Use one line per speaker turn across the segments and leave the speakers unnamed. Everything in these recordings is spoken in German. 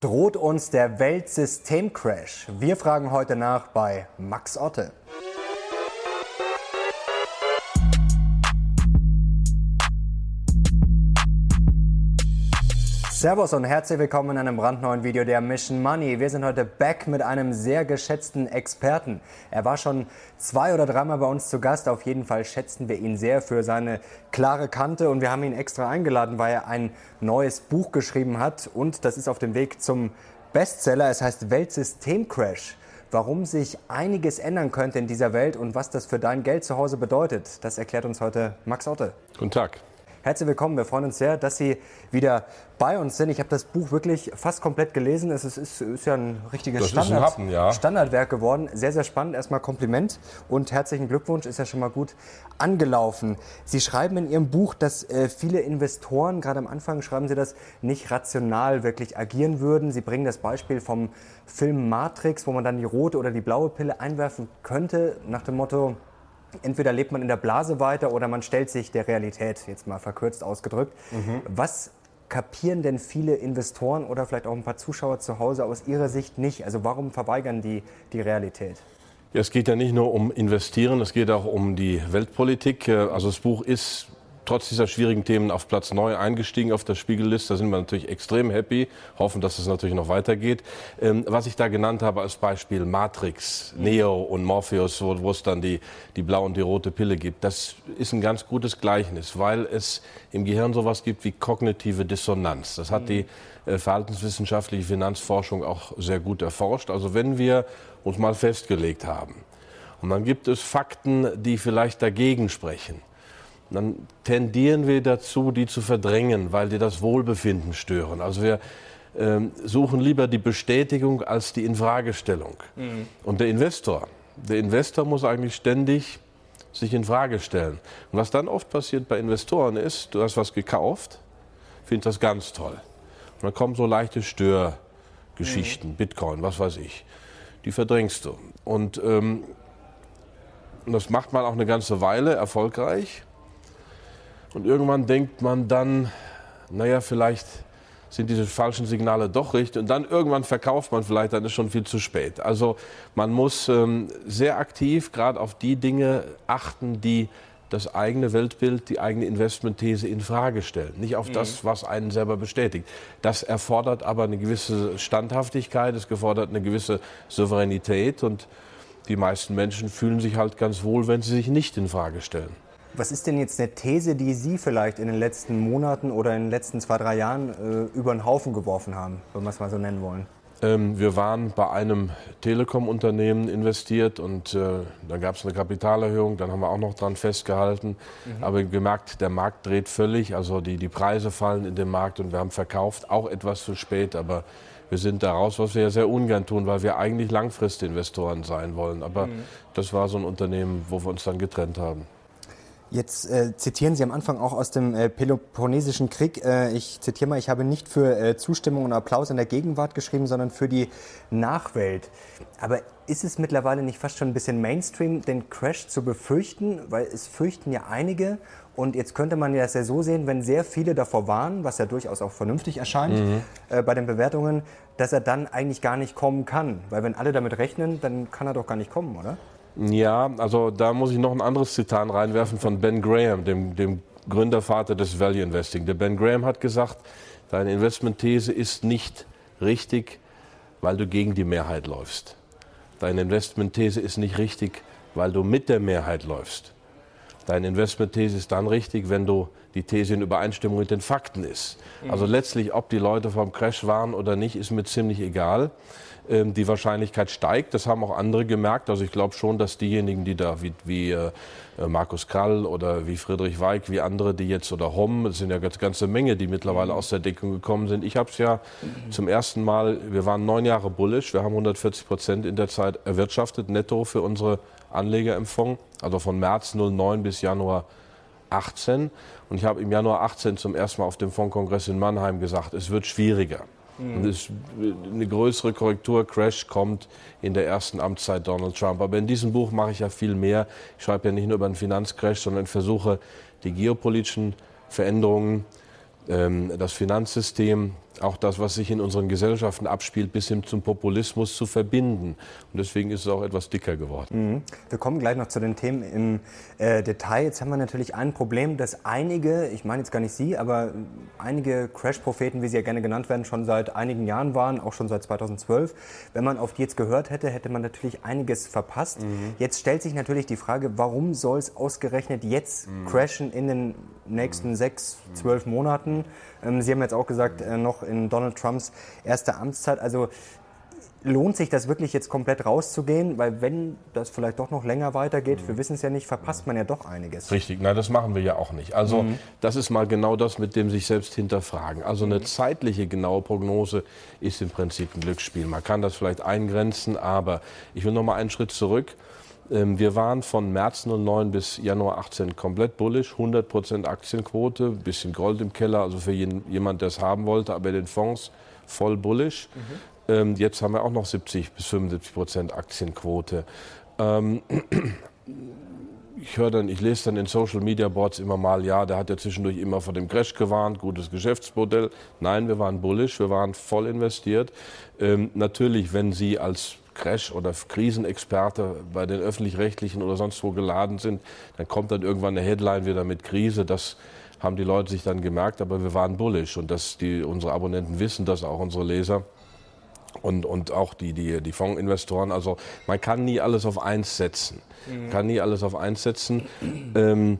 Droht uns der Weltsystemcrash? Wir fragen heute nach bei Max Otte. Servus und herzlich willkommen in einem brandneuen Video der Mission Money. Wir sind heute back mit einem sehr geschätzten Experten. Er war schon zwei oder dreimal bei uns zu Gast. Auf jeden Fall schätzen wir ihn sehr für seine klare Kante und wir haben ihn extra eingeladen, weil er ein neues Buch geschrieben hat und das ist auf dem Weg zum Bestseller. Es heißt Weltsystemcrash. Warum sich einiges ändern könnte in dieser Welt und was das für dein Geld zu Hause bedeutet, das erklärt uns heute Max Otte.
Guten Tag.
Herzlich willkommen. Wir freuen uns sehr, dass Sie wieder bei uns sind. Ich habe das Buch wirklich fast komplett gelesen. Es ist, ist, ist ja ein richtiges Standard, ein Happen, ja. Standardwerk geworden. Sehr, sehr spannend. Erstmal Kompliment und herzlichen Glückwunsch. Ist ja schon mal gut angelaufen. Sie schreiben in Ihrem Buch, dass äh, viele Investoren, gerade am Anfang schreiben Sie das, nicht rational wirklich agieren würden. Sie bringen das Beispiel vom Film Matrix, wo man dann die rote oder die blaue Pille einwerfen könnte, nach dem Motto, entweder lebt man in der Blase weiter oder man stellt sich der Realität, jetzt mal verkürzt ausgedrückt. Mhm. Was kapieren denn viele Investoren oder vielleicht auch ein paar Zuschauer zu Hause aus ihrer Sicht nicht? Also warum verweigern die die Realität?
Ja, es geht ja nicht nur um Investieren, es geht auch um die Weltpolitik. Also das Buch ist trotz dieser schwierigen Themen auf Platz 9 eingestiegen auf der Spiegelliste. Da sind wir natürlich extrem happy, hoffen, dass es natürlich noch weitergeht. Ähm, was ich da genannt habe als Beispiel Matrix, Neo und Morpheus, wo, wo es dann die, die blaue und die rote Pille gibt, das ist ein ganz gutes Gleichnis, weil es im Gehirn sowas gibt wie kognitive Dissonanz. Das hat die äh, verhaltenswissenschaftliche Finanzforschung auch sehr gut erforscht. Also wenn wir uns mal festgelegt haben, und dann gibt es Fakten, die vielleicht dagegen sprechen dann tendieren wir dazu, die zu verdrängen, weil die das Wohlbefinden stören. Also wir ähm, suchen lieber die Bestätigung als die Infragestellung. Mhm. Und der Investor, der Investor muss eigentlich ständig sich in Frage stellen. Und was dann oft passiert bei Investoren ist, du hast was gekauft, findest das ganz toll. Und dann kommen so leichte Störgeschichten, mhm. Bitcoin, was weiß ich. Die verdrängst du. Und ähm, das macht man auch eine ganze Weile erfolgreich. Und irgendwann denkt man dann, naja, vielleicht sind diese falschen Signale doch richtig. Und dann irgendwann verkauft man vielleicht, dann ist schon viel zu spät. Also man muss ähm, sehr aktiv gerade auf die Dinge achten, die das eigene Weltbild, die eigene Investmentthese in Frage stellen. Nicht auf mhm. das, was einen selber bestätigt. Das erfordert aber eine gewisse Standhaftigkeit, es gefordert eine gewisse Souveränität und die meisten Menschen fühlen sich halt ganz wohl, wenn sie sich nicht in Frage stellen.
Was ist denn jetzt eine These, die Sie vielleicht in den letzten Monaten oder in den letzten zwei, drei Jahren äh, über den Haufen geworfen haben, wenn wir es mal so nennen wollen?
Ähm, wir waren bei einem Telekom-Unternehmen investiert und äh, dann gab es eine Kapitalerhöhung, dann haben wir auch noch dran festgehalten. Mhm. Aber gemerkt, der Markt dreht völlig, also die, die Preise fallen in dem Markt und wir haben verkauft, auch etwas zu spät, aber wir sind da raus, was wir ja sehr ungern tun, weil wir eigentlich Langfristinvestoren sein wollen. Aber mhm. das war so ein Unternehmen, wo wir uns dann getrennt haben.
Jetzt äh, zitieren Sie am Anfang auch aus dem äh, Peloponnesischen Krieg. Äh, ich zitiere mal, ich habe nicht für äh, Zustimmung und Applaus in der Gegenwart geschrieben, sondern für die Nachwelt. Aber ist es mittlerweile nicht fast schon ein bisschen Mainstream, den Crash zu befürchten? Weil es fürchten ja einige. Und jetzt könnte man ja das ja so sehen, wenn sehr viele davor waren, was ja durchaus auch vernünftig erscheint mhm. äh, bei den Bewertungen, dass er dann eigentlich gar nicht kommen kann. Weil wenn alle damit rechnen, dann kann er doch gar nicht kommen, oder?
Ja, also da muss ich noch ein anderes Zitat reinwerfen von Ben Graham, dem, dem Gründervater des Value Investing. Der Ben Graham hat gesagt, deine Investmentthese ist nicht richtig, weil du gegen die Mehrheit läufst. Deine Investmentthese ist nicht richtig, weil du mit der Mehrheit läufst. Deine Investmentthese ist dann richtig, wenn du die These in Übereinstimmung mit den Fakten ist. Mhm. Also letztlich, ob die Leute vom Crash waren oder nicht, ist mir ziemlich egal. Ähm, die Wahrscheinlichkeit steigt. Das haben auch andere gemerkt. Also ich glaube schon, dass diejenigen, die da wie, wie äh, Markus Krall oder wie Friedrich Weig, wie andere, die jetzt oder Homm, es sind ja eine ganze Menge, die mittlerweile mhm. aus der Deckung gekommen sind. Ich habe es ja mhm. zum ersten Mal, wir waren neun Jahre bullish, wir haben 140 Prozent in der Zeit erwirtschaftet, netto für unsere Anleger Fonds, also von März 09 bis Januar 18. Und ich habe im Januar 18 zum ersten Mal auf dem Fondskongress in Mannheim gesagt, es wird schwieriger. Mhm. Und es, eine größere Korrektur, Crash kommt in der ersten Amtszeit Donald Trump. Aber in diesem Buch mache ich ja viel mehr. Ich schreibe ja nicht nur über einen Finanzcrash, sondern versuche die geopolitischen Veränderungen, ähm, das Finanzsystem, auch das, was sich in unseren Gesellschaften abspielt, bis hin zum Populismus zu verbinden. Und deswegen ist es auch etwas dicker geworden.
Mhm. Wir kommen gleich noch zu den Themen im äh, Detail. Jetzt haben wir natürlich ein Problem, dass einige, ich meine jetzt gar nicht Sie, aber einige Crash-Propheten, wie sie ja gerne genannt werden, schon seit einigen Jahren waren, auch schon seit 2012. Wenn man auf die jetzt gehört hätte, hätte man natürlich einiges verpasst. Mhm. Jetzt stellt sich natürlich die Frage, warum soll es ausgerechnet jetzt mhm. crashen in den nächsten mhm. sechs, zwölf Monaten? Ähm, sie haben jetzt auch gesagt, äh, noch in Donald Trumps erster Amtszeit. Also lohnt sich das wirklich jetzt komplett rauszugehen? Weil wenn das vielleicht doch noch länger weitergeht, wir wissen es ja nicht, verpasst man ja doch einiges.
Richtig, nein, das machen wir ja auch nicht. Also mhm. das ist mal genau das, mit dem sich selbst hinterfragen. Also eine zeitliche genaue Prognose ist im Prinzip ein Glücksspiel. Man kann das vielleicht eingrenzen, aber ich will noch mal einen Schritt zurück. Ähm, wir waren von März 09 bis Januar 18 komplett bullish, 100% Aktienquote, bisschen Gold im Keller, also für jeden, jemand, der es haben wollte, aber den Fonds voll bullish. Mhm. Ähm, jetzt haben wir auch noch 70 bis 75% Aktienquote. Ähm, ich höre dann, ich lese dann in Social Media Boards immer mal, ja, der hat ja zwischendurch immer vor dem Crash gewarnt, gutes Geschäftsmodell. Nein, wir waren bullish, wir waren voll investiert. Natürlich, wenn Sie als Crash- oder Krisenexperte bei den öffentlich-rechtlichen oder sonst wo geladen sind, dann kommt dann irgendwann eine Headline wieder mit Krise. Das haben die Leute sich dann gemerkt, aber wir waren bullish und dass die, unsere Abonnenten wissen das, auch unsere Leser und, und auch die, die, die Fondsinvestoren. Also man kann nie alles auf eins setzen. Mhm. Kann nie alles auf eins setzen. Ähm,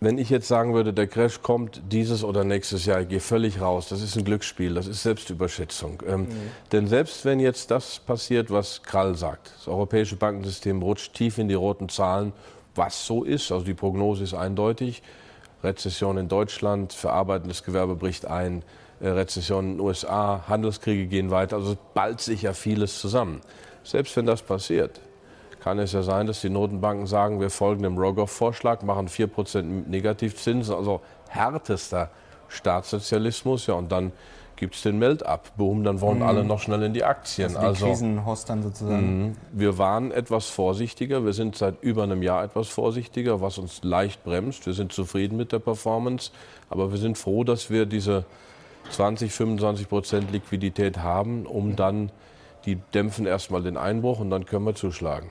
wenn ich jetzt sagen würde, der Crash kommt dieses oder nächstes Jahr, ich gehe völlig raus, das ist ein Glücksspiel, das ist Selbstüberschätzung. Ähm, mhm. Denn selbst wenn jetzt das passiert, was Krall sagt, das europäische Bankensystem rutscht tief in die roten Zahlen, was so ist, also die Prognose ist eindeutig, Rezession in Deutschland, verarbeitendes Gewerbe bricht ein, äh, Rezession in den USA, Handelskriege gehen weiter, also ballt sich ja vieles zusammen. Selbst wenn das passiert, kann es ja sein, dass die Notenbanken sagen, wir folgen dem Rogoff-Vorschlag, machen 4% Negativzinsen, also härtester Staatssozialismus. Ja, und dann gibt es den Melt-up. Boom, dann wollen mhm. alle noch schnell in die Aktien.
Also, die Krisenhost dann sozusagen.
Mh, wir waren etwas vorsichtiger. Wir sind seit über einem Jahr etwas vorsichtiger, was uns leicht bremst. Wir sind zufrieden mit der Performance. Aber wir sind froh, dass wir diese 20, 25 Prozent Liquidität haben, um dann die dämpfen erstmal den Einbruch und dann können wir zuschlagen.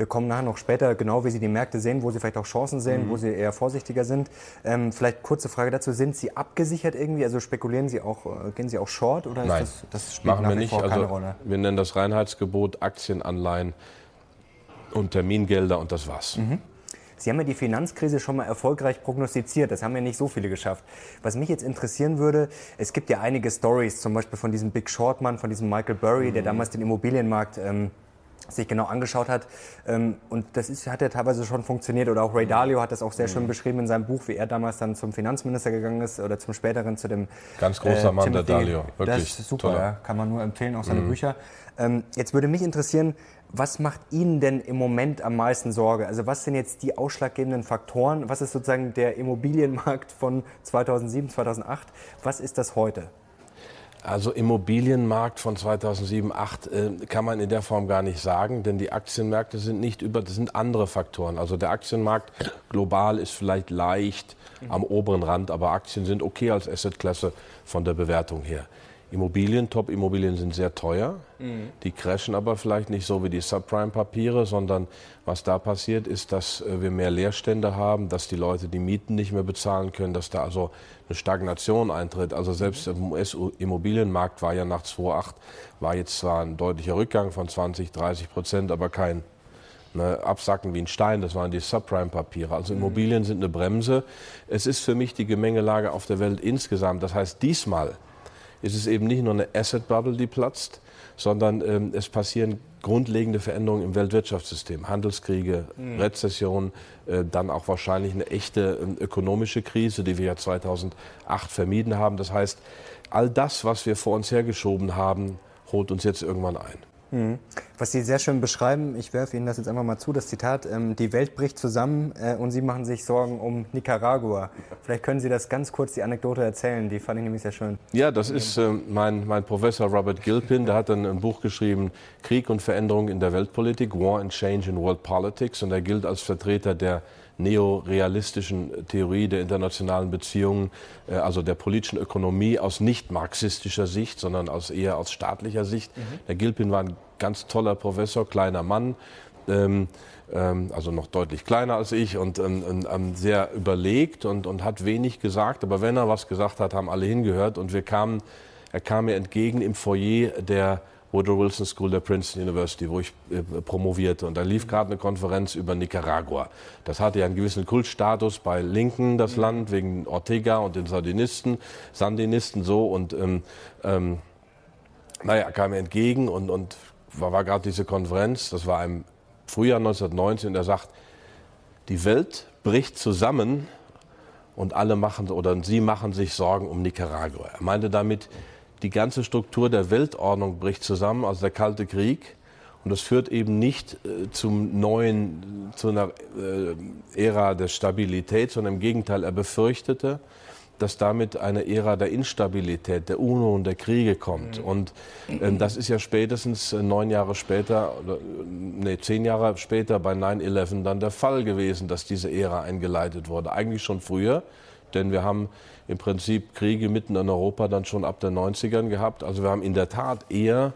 Wir kommen nachher noch später, genau wie Sie die Märkte sehen, wo Sie vielleicht auch Chancen sehen, mhm. wo Sie eher vorsichtiger sind. Ähm, vielleicht kurze Frage dazu: Sind Sie abgesichert irgendwie? Also spekulieren Sie auch, äh, gehen Sie auch Short oder
Nein,
das,
das spielt machen wir nicht. also, Rolle? Wir nennen das Reinheitsgebot Aktienanleihen und Termingelder und das war's. Mhm.
Sie haben ja die Finanzkrise schon mal erfolgreich prognostiziert. Das haben ja nicht so viele geschafft. Was mich jetzt interessieren würde, es gibt ja einige Stories, zum Beispiel von diesem Big Short Mann, von diesem Michael Burry, mhm. der damals den Immobilienmarkt ähm, sich genau angeschaut hat. Ähm, und das ist, hat ja teilweise schon funktioniert. Oder auch Ray mhm. Dalio hat das auch sehr schön mhm. beschrieben in seinem Buch, wie er damals dann zum Finanzminister gegangen ist oder zum späteren zu dem.
Ganz großer äh, Mann, der Dalio.
Wirklich. Das ist super, ja. kann man nur empfehlen, auch seine mhm. Bücher. Ähm, jetzt würde mich interessieren, was macht Ihnen denn im Moment am meisten Sorge? Also was sind jetzt die ausschlaggebenden Faktoren? Was ist sozusagen der Immobilienmarkt von 2007, 2008? Was ist das heute?
Also Immobilienmarkt von 2007, 2008 äh, kann man in der Form gar nicht sagen, denn die Aktienmärkte sind nicht über, das sind andere Faktoren. Also der Aktienmarkt global ist vielleicht leicht mhm. am oberen Rand, aber Aktien sind okay als Assetklasse von der Bewertung her. Immobilien, Top-Immobilien sind sehr teuer. Mhm. Die crashen aber vielleicht nicht so wie die Subprime-Papiere, sondern was da passiert ist, dass äh, wir mehr Leerstände haben, dass die Leute die Mieten nicht mehr bezahlen können, dass da also eine Stagnation eintritt. Also selbst im US-Immobilienmarkt war ja nach 2008, war jetzt zwar ein deutlicher Rückgang von 20, 30 Prozent, aber kein ne, Absacken wie ein Stein, das waren die Subprime-Papiere. Also mhm. Immobilien sind eine Bremse. Es ist für mich die Gemengelage auf der Welt insgesamt. Das heißt, diesmal ist es eben nicht nur eine Asset Bubble, die platzt, sondern ähm, es passieren grundlegende Veränderungen im Weltwirtschaftssystem. Handelskriege, mhm. Rezession, äh, dann auch wahrscheinlich eine echte äh, ökonomische Krise, die wir ja 2008 vermieden haben. Das heißt, all das, was wir vor uns hergeschoben haben, holt uns jetzt irgendwann ein.
Mhm. Was Sie sehr schön beschreiben, ich werfe Ihnen das jetzt einfach mal zu, das Zitat, ähm, die Welt bricht zusammen äh, und Sie machen sich Sorgen um Nicaragua. Vielleicht können Sie das ganz kurz, die Anekdote erzählen, die fand ich nämlich sehr schön.
Ja, das ist äh, mein, mein Professor Robert Gilpin, der hat dann ein Buch geschrieben, Krieg und Veränderung in der Weltpolitik, War and Change in World Politics und er gilt als Vertreter der neorealistischen Theorie der internationalen Beziehungen, äh, also der politischen Ökonomie aus nicht marxistischer Sicht, sondern aus eher aus staatlicher Sicht. Mhm. Der Gilpin war ein ganz toller Professor, kleiner Mann. Ähm, ähm, also noch deutlich kleiner als ich und ähm, ähm, sehr überlegt und, und hat wenig gesagt. Aber wenn er was gesagt hat, haben alle hingehört und wir kamen, er kam mir entgegen im Foyer der Woodrow Wilson School der Princeton University, wo ich äh, promovierte. Und da lief gerade eine Konferenz über Nicaragua. Das hatte ja einen gewissen Kultstatus bei Linken, das mhm. Land, wegen Ortega und den Sandinisten, Sandinisten so. Und ähm, ähm, naja, kam mir entgegen und, und war, war gerade diese Konferenz, das war im Frühjahr 1919, und er sagt, die Welt bricht zusammen und alle machen, oder sie machen sich Sorgen um Nicaragua. Er meinte damit, die ganze Struktur der Weltordnung bricht zusammen, also der Kalte Krieg. Und das führt eben nicht äh, zum neuen, zu einer äh, Ära der Stabilität, sondern im Gegenteil, er befürchtete, dass damit eine Ära der Instabilität, der UNO und der Kriege kommt. Mhm. Und äh, das ist ja spätestens äh, neun Jahre später, oder, nee, zehn Jahre später bei 9-11 dann der Fall gewesen, dass diese Ära eingeleitet wurde. Eigentlich schon früher, denn wir haben im Prinzip Kriege mitten in Europa dann schon ab den 90ern gehabt. Also wir haben in der Tat eher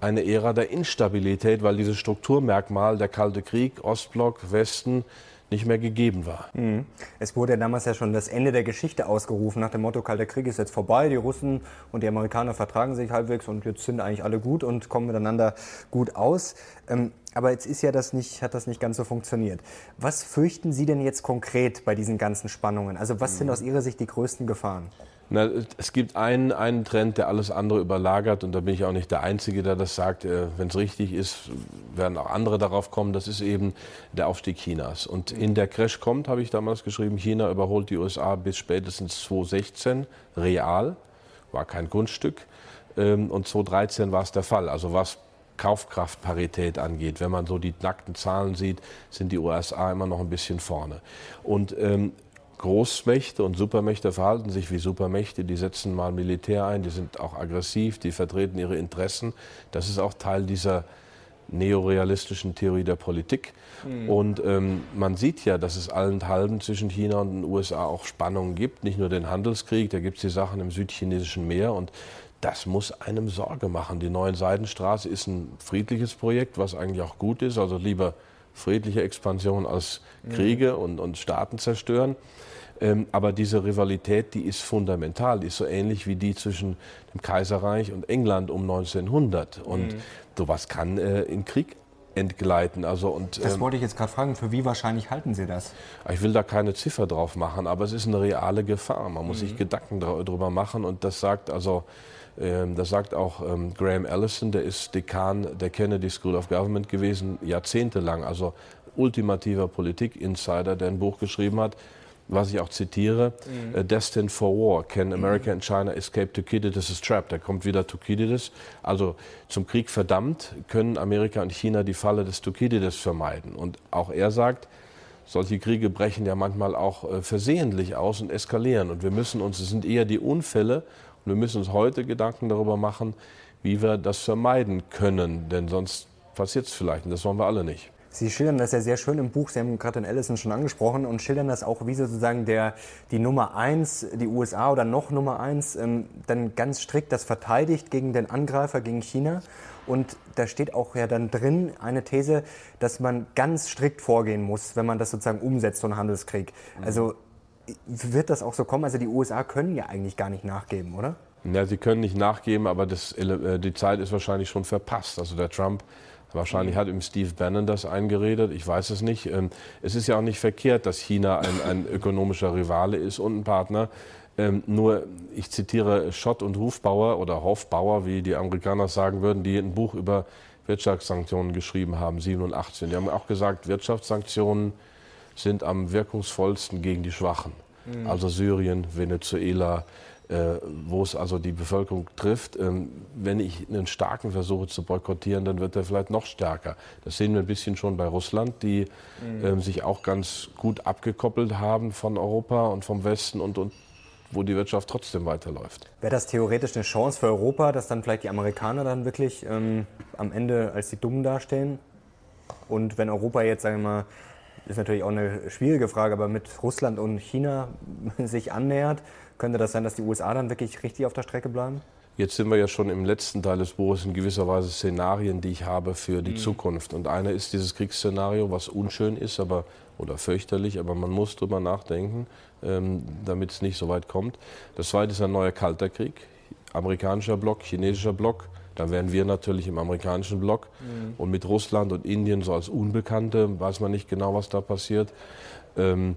eine Ära der Instabilität, weil dieses Strukturmerkmal der Kalte Krieg, Ostblock, Westen, nicht mehr gegeben war. Mhm.
Es wurde ja damals ja schon das Ende der Geschichte ausgerufen, nach dem Motto, Kalter Krieg ist jetzt vorbei, die Russen und die Amerikaner vertragen sich halbwegs und jetzt sind eigentlich alle gut und kommen miteinander gut aus. Ähm, aber jetzt ist ja das nicht, hat das nicht ganz so funktioniert. Was fürchten Sie denn jetzt konkret bei diesen ganzen Spannungen? Also was sind mhm. aus Ihrer Sicht die größten Gefahren?
Na, es gibt einen, einen Trend, der alles andere überlagert und da bin ich auch nicht der Einzige, der das sagt. Äh, Wenn es richtig ist, werden auch andere darauf kommen. Das ist eben der Aufstieg Chinas. Und in der Crash kommt, habe ich damals geschrieben, China überholt die USA bis spätestens 2016 real, war kein Grundstück. Ähm, und 2013 war es der Fall. Also was Kaufkraftparität angeht. Wenn man so die nackten Zahlen sieht, sind die USA immer noch ein bisschen vorne. Und ähm, Großmächte und Supermächte verhalten sich wie Supermächte. Die setzen mal Militär ein, die sind auch aggressiv, die vertreten ihre Interessen. Das ist auch Teil dieser neorealistischen Theorie der Politik. Mhm. Und ähm, man sieht ja, dass es allenthalben zwischen China und den USA auch Spannungen gibt. Nicht nur den Handelskrieg, da gibt es die Sachen im südchinesischen Meer. Und das muss einem Sorge machen. Die neue Seidenstraße ist ein friedliches Projekt, was eigentlich auch gut ist. Also lieber friedliche Expansion als Kriege mhm. und, und Staaten zerstören. Ähm, aber diese Rivalität, die ist fundamental, die ist so ähnlich wie die zwischen dem Kaiserreich und England um 1900. Und mhm. sowas kann äh, in Krieg entgleiten. Also und,
das ähm, wollte ich jetzt gerade fragen. Für wie wahrscheinlich halten Sie das?
Ich will da keine Ziffer drauf machen, aber es ist eine reale Gefahr. Man muss mhm. sich Gedanken darüber machen und das sagt also das sagt auch ähm, Graham Allison, der ist Dekan der Kennedy School of Government gewesen, jahrzehntelang, also ultimativer Politik-Insider, der ein Buch geschrieben hat, was ich auch zitiere, mhm. Äh, Destined for War, Can America and China Escape Thucydides' Trap? Da kommt wieder Thucydides. Also zum Krieg verdammt können Amerika und China die Falle des Thucydides vermeiden. Und auch er sagt, solche Kriege brechen ja manchmal auch äh, versehentlich aus und eskalieren. Und wir müssen uns, es sind eher die Unfälle, wir müssen uns heute Gedanken darüber machen, wie wir das vermeiden können. Denn sonst passiert es vielleicht und das wollen wir alle nicht.
Sie schildern das ja sehr schön im Buch, Sie haben gerade den Allison schon angesprochen und schildern das auch, wie sozusagen der, die Nummer eins, die USA oder noch Nummer eins, ähm, dann ganz strikt das verteidigt gegen den Angreifer, gegen China. Und da steht auch ja dann drin eine These, dass man ganz strikt vorgehen muss, wenn man das sozusagen umsetzt, so einen Handelskrieg. Also wird das auch so kommen? Also die USA können ja eigentlich gar nicht nachgeben, oder?
Ja, sie können nicht nachgeben, aber das, äh, die Zeit ist wahrscheinlich schon verpasst. Also der Trump Wahrscheinlich hat ihm Steve Bannon das eingeredet, ich weiß es nicht. Ähm, es ist ja auch nicht verkehrt, dass China ein, ein ökonomischer Rivale ist und ein Partner. Ähm, nur, ich zitiere Schott und Hufbauer oder Hofbauer, wie die Amerikaner sagen würden, die ein Buch über Wirtschaftssanktionen geschrieben haben, 87. Die haben auch gesagt, Wirtschaftssanktionen sind am wirkungsvollsten gegen die Schwachen. Mhm. Also Syrien, Venezuela, äh, wo es also die Bevölkerung trifft. Ähm, wenn ich einen starken versuche zu boykottieren, dann wird er vielleicht noch stärker. Das sehen wir ein bisschen schon bei Russland, die mhm. Ähm, sich auch ganz gut abgekoppelt haben von Europa und vom Westen und, und wo die Wirtschaft trotzdem weiterläuft.
Wäre das theoretisch eine Chance für Europa, dass dann vielleicht die Amerikaner dann wirklich ähm, am Ende als die Dummen dastehen? Und wenn Europa jetzt, sagen wir mal, ist natürlich auch eine schwierige Frage, aber mit Russland und China sich annähert, könnte das sein, dass die USA dann wirklich richtig auf der Strecke bleiben?
Jetzt sind wir ja schon im letzten Teil des Buches in gewisser Weise Szenarien, die ich habe für die mhm. Zukunft. Und einer ist dieses Kriegsszenario, was unschön ist, aber oder fürchterlich, aber man muss drüber nachdenken, ähm, damit es nicht so weit kommt. Das zweite ist ein neuer kalter Krieg, amerikanischer Block, chinesischer Block. Dann wären wir natürlich im amerikanischen Block. Mhm. Und mit Russland und Indien so als Unbekannte weiß man nicht genau, was da passiert. Ähm,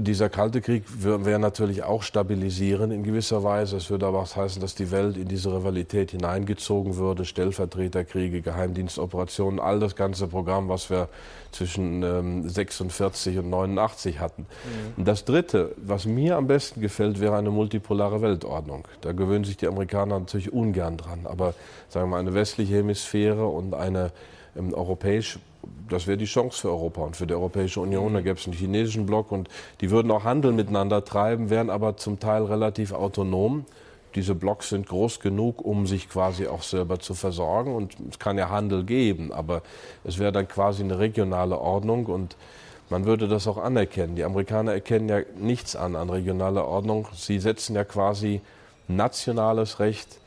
dieser Kalte Krieg wäre natürlich auch stabilisierend in gewisser Weise. Es würde aber auch heißen, dass die Welt in diese Rivalität hineingezogen würde. Stellvertreterkriege, Geheimdienstoperationen, all das ganze Programm, was wir zwischen ähm, 46 und 89 hatten. Mhm. Und das Dritte, was mir am besten gefällt, wäre eine multipolare Weltordnung. Da gewöhnen sich die Amerikaner natürlich ungern dran. Aber sagen wir mal, eine westliche Hemisphäre und eine ähm, europäisch das wäre die Chance für Europa und für die Europäische Union. Da gäbe es einen chinesischen Block und die würden auch Handel miteinander treiben, wären aber zum Teil relativ autonom. Diese Blocks sind groß genug, um sich quasi auch selber zu versorgen. Und es kann ja Handel geben, aber es wäre dann quasi eine regionale Ordnung und man würde das auch anerkennen. Die Amerikaner erkennen ja nichts an an regionaler Ordnung. Sie setzen ja quasi nationales Recht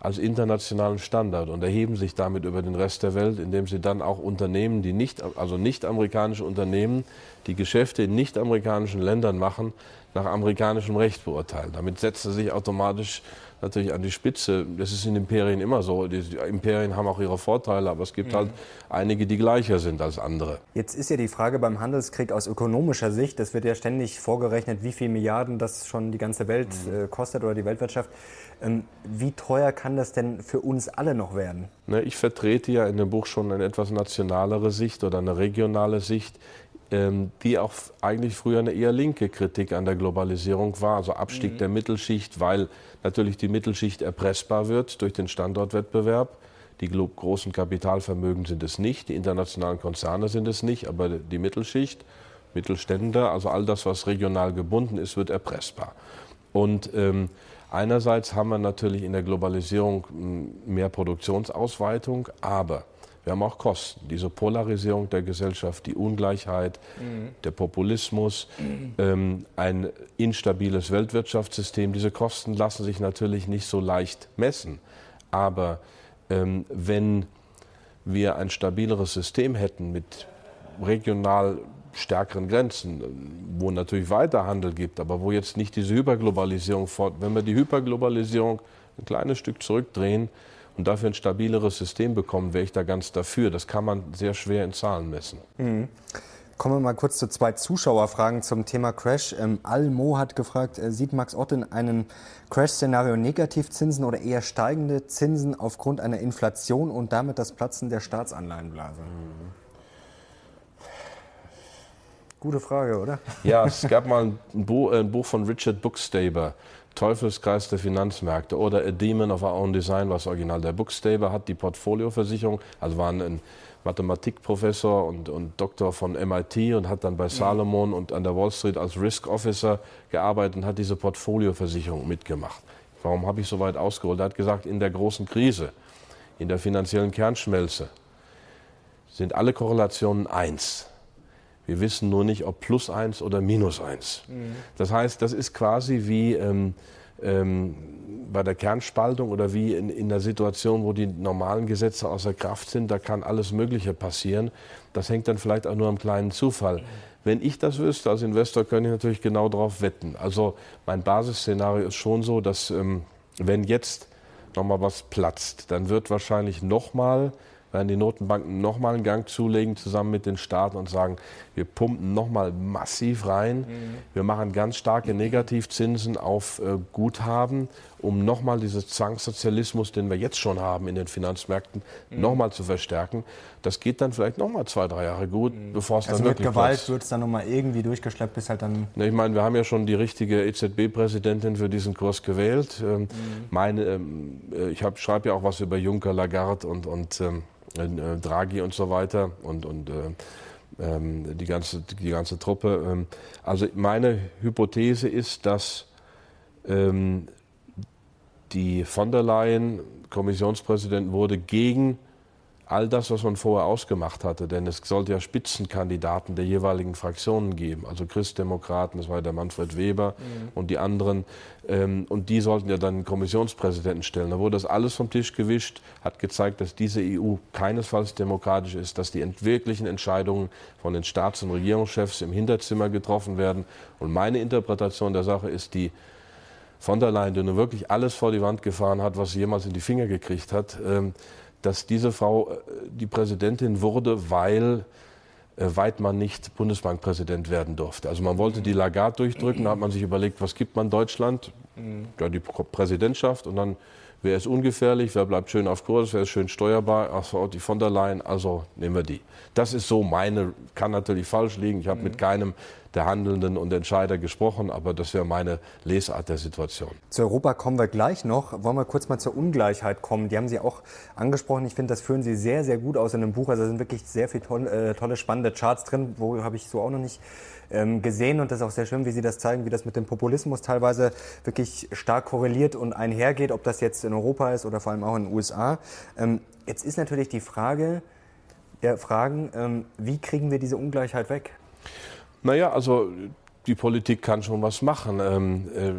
als internationalen Standard und erheben sich damit über den Rest der Welt, indem sie dann auch Unternehmen, die nicht, also nicht amerikanische Unternehmen, die Geschäfte in nicht amerikanischen Ländern machen, nach amerikanischem Recht beurteilen. Damit setzt er sich automatisch natürlich an die Spitze. Das ist in Imperien immer so. Die Imperien haben auch ihre Vorteile, aber es gibt mhm. halt einige, die gleicher sind als andere.
Jetzt ist ja die Frage beim Handelskrieg aus ökonomischer Sicht, das wird ja ständig vorgerechnet, wie viele Milliarden das schon die ganze Welt mhm. äh, kostet oder die Weltwirtschaft. Ähm, wie teuer kann das denn für uns alle noch werden?
Ne, ich vertrete ja in dem Buch schon eine etwas nationalere Sicht oder eine regionale Sicht die auch eigentlich früher eine eher linke Kritik an der Globalisierung war, also Abstieg mhm. der Mittelschicht, weil natürlich die Mittelschicht erpressbar wird durch den Standortwettbewerb. Die großen Kapitalvermögen sind es nicht, die internationalen Konzerne sind es nicht, aber die Mittelschicht, Mittelstände, also all das, was regional gebunden ist, wird erpressbar. Und ähm, einerseits haben wir natürlich in der Globalisierung mehr Produktionsausweitung, aber wir haben auch Kosten. Diese Polarisierung der Gesellschaft, die Ungleichheit, mhm. der Populismus, mhm. ähm, ein instabiles Weltwirtschaftssystem. Diese Kosten lassen sich natürlich nicht so leicht messen. Aber ähm, wenn wir ein stabileres System hätten mit regional stärkeren Grenzen, wo natürlich weiter Handel gibt, aber wo jetzt nicht diese Hyperglobalisierung fort, wenn wir die Hyperglobalisierung ein kleines Stück zurückdrehen, und dafür ein stabileres System bekommen, wäre ich da ganz dafür. Das kann man sehr schwer in Zahlen messen.
Mhm. Kommen wir mal kurz zu zwei Zuschauerfragen zum Thema Crash. Ähm, Almo hat gefragt, äh, sieht Max Ott in einem Crash-Szenario Negativzinsen oder eher steigende Zinsen aufgrund einer Inflation und damit das Platzen der Staatsanleihenblase? Mhm. Gute Frage, oder?
Ja, es gab mal ein Buch, ein Buch von Richard Bookstaber, Teufelskreis der Finanzmärkte oder A Demon of Our Own Design, was original. Der Bookstaber hat die Portfolioversicherung, also war ein Mathematikprofessor und, und Doktor von MIT und hat dann bei mhm. Salomon und an der Wall Street als Risk Officer gearbeitet und hat diese Portfolioversicherung mitgemacht. Warum habe ich so weit ausgeholt? Er hat gesagt, in der großen Krise, in der finanziellen Kernschmelze sind alle Korrelationen eins. Wir wissen nur nicht, ob plus eins oder minus eins. Mhm. Das heißt, das ist quasi wie ähm, ähm, bei der Kernspaltung oder wie in, in der Situation, wo die normalen Gesetze außer Kraft sind. Da kann alles Mögliche passieren. Das hängt dann vielleicht auch nur am kleinen Zufall. Mhm. Wenn ich das wüsste als Investor, könnte ich natürlich genau darauf wetten. Also mein Basisszenario ist schon so, dass ähm, wenn jetzt nochmal was platzt, dann wird wahrscheinlich nochmal werden die Notenbanken nochmal einen Gang zulegen, zusammen mit den Staaten und sagen, wir pumpen nochmal massiv rein. Mhm. Wir machen ganz starke Negativzinsen auf äh, Guthaben, um nochmal diesen Zwangssozialismus, den wir jetzt schon haben in den Finanzmärkten, mhm. nochmal zu verstärken. Das geht dann vielleicht nochmal zwei, drei Jahre gut, mhm. bevor es also dann wirklich
mit Gewalt wird es dann nochmal irgendwie durchgeschleppt, bis halt dann...
Ich meine, wir haben ja schon die richtige EZB-Präsidentin für diesen Kurs gewählt. Ähm, mhm. Meine, ähm, äh, ich schreibe ja auch was über Juncker, Lagarde und, und ähm, äh, Draghi und so weiter und, und äh, ähm, die, ganze, die ganze Truppe. Ähm, also meine Hypothese ist, dass ähm, die von der Leyen Kommissionspräsident wurde gegen all das, was man vorher ausgemacht hatte, denn es sollte ja Spitzenkandidaten der jeweiligen Fraktionen geben, also Christdemokraten, das war der Manfred Weber mhm. und die anderen, ähm, und die sollten ja dann einen Kommissionspräsidenten stellen. Da wurde das alles vom Tisch gewischt, hat gezeigt, dass diese EU keinesfalls demokratisch ist, dass die wirklichen Entscheidungen von den Staats- und Regierungschefs im Hinterzimmer getroffen werden. Und meine Interpretation der Sache ist die, von der Leyen, die nun wirklich alles vor die Wand gefahren hat, was sie jemals in die Finger gekriegt hat, ähm, dass diese Frau äh, die Präsidentin wurde, weil äh, Weidmann nicht Bundesbankpräsident werden durfte. Also man wollte die Lagarde durchdrücken, da hat man sich überlegt, was gibt man Deutschland? Ja, die Präsidentschaft und dann wer ist ungefährlich, wer bleibt schön auf Kurs, wer ist schön steuerbar, ach die von der Leyen, also nehmen wir die. Das ist so meine, kann natürlich falsch liegen, ich habe mit keinem der Handelnden und Entscheider gesprochen, aber das wäre meine Lesart der Situation.
Zu Europa kommen wir gleich noch. Wollen wir kurz mal zur Ungleichheit kommen? Die haben Sie auch angesprochen. Ich finde, das führen Sie sehr, sehr gut aus in dem Buch. Also da sind wirklich sehr viele tolle, äh, tolle spannende Charts drin, wo habe ich so auch noch nicht ähm, gesehen. Und das ist auch sehr schön, wie Sie das zeigen, wie das mit dem Populismus teilweise wirklich stark korreliert und einhergeht, ob das jetzt in Europa ist oder vor allem auch in den USA. Ähm, jetzt ist natürlich die Frage der Fragen, ähm, wie kriegen wir diese Ungleichheit weg?
Naja, also die Politik kann schon was machen. Ähm, äh,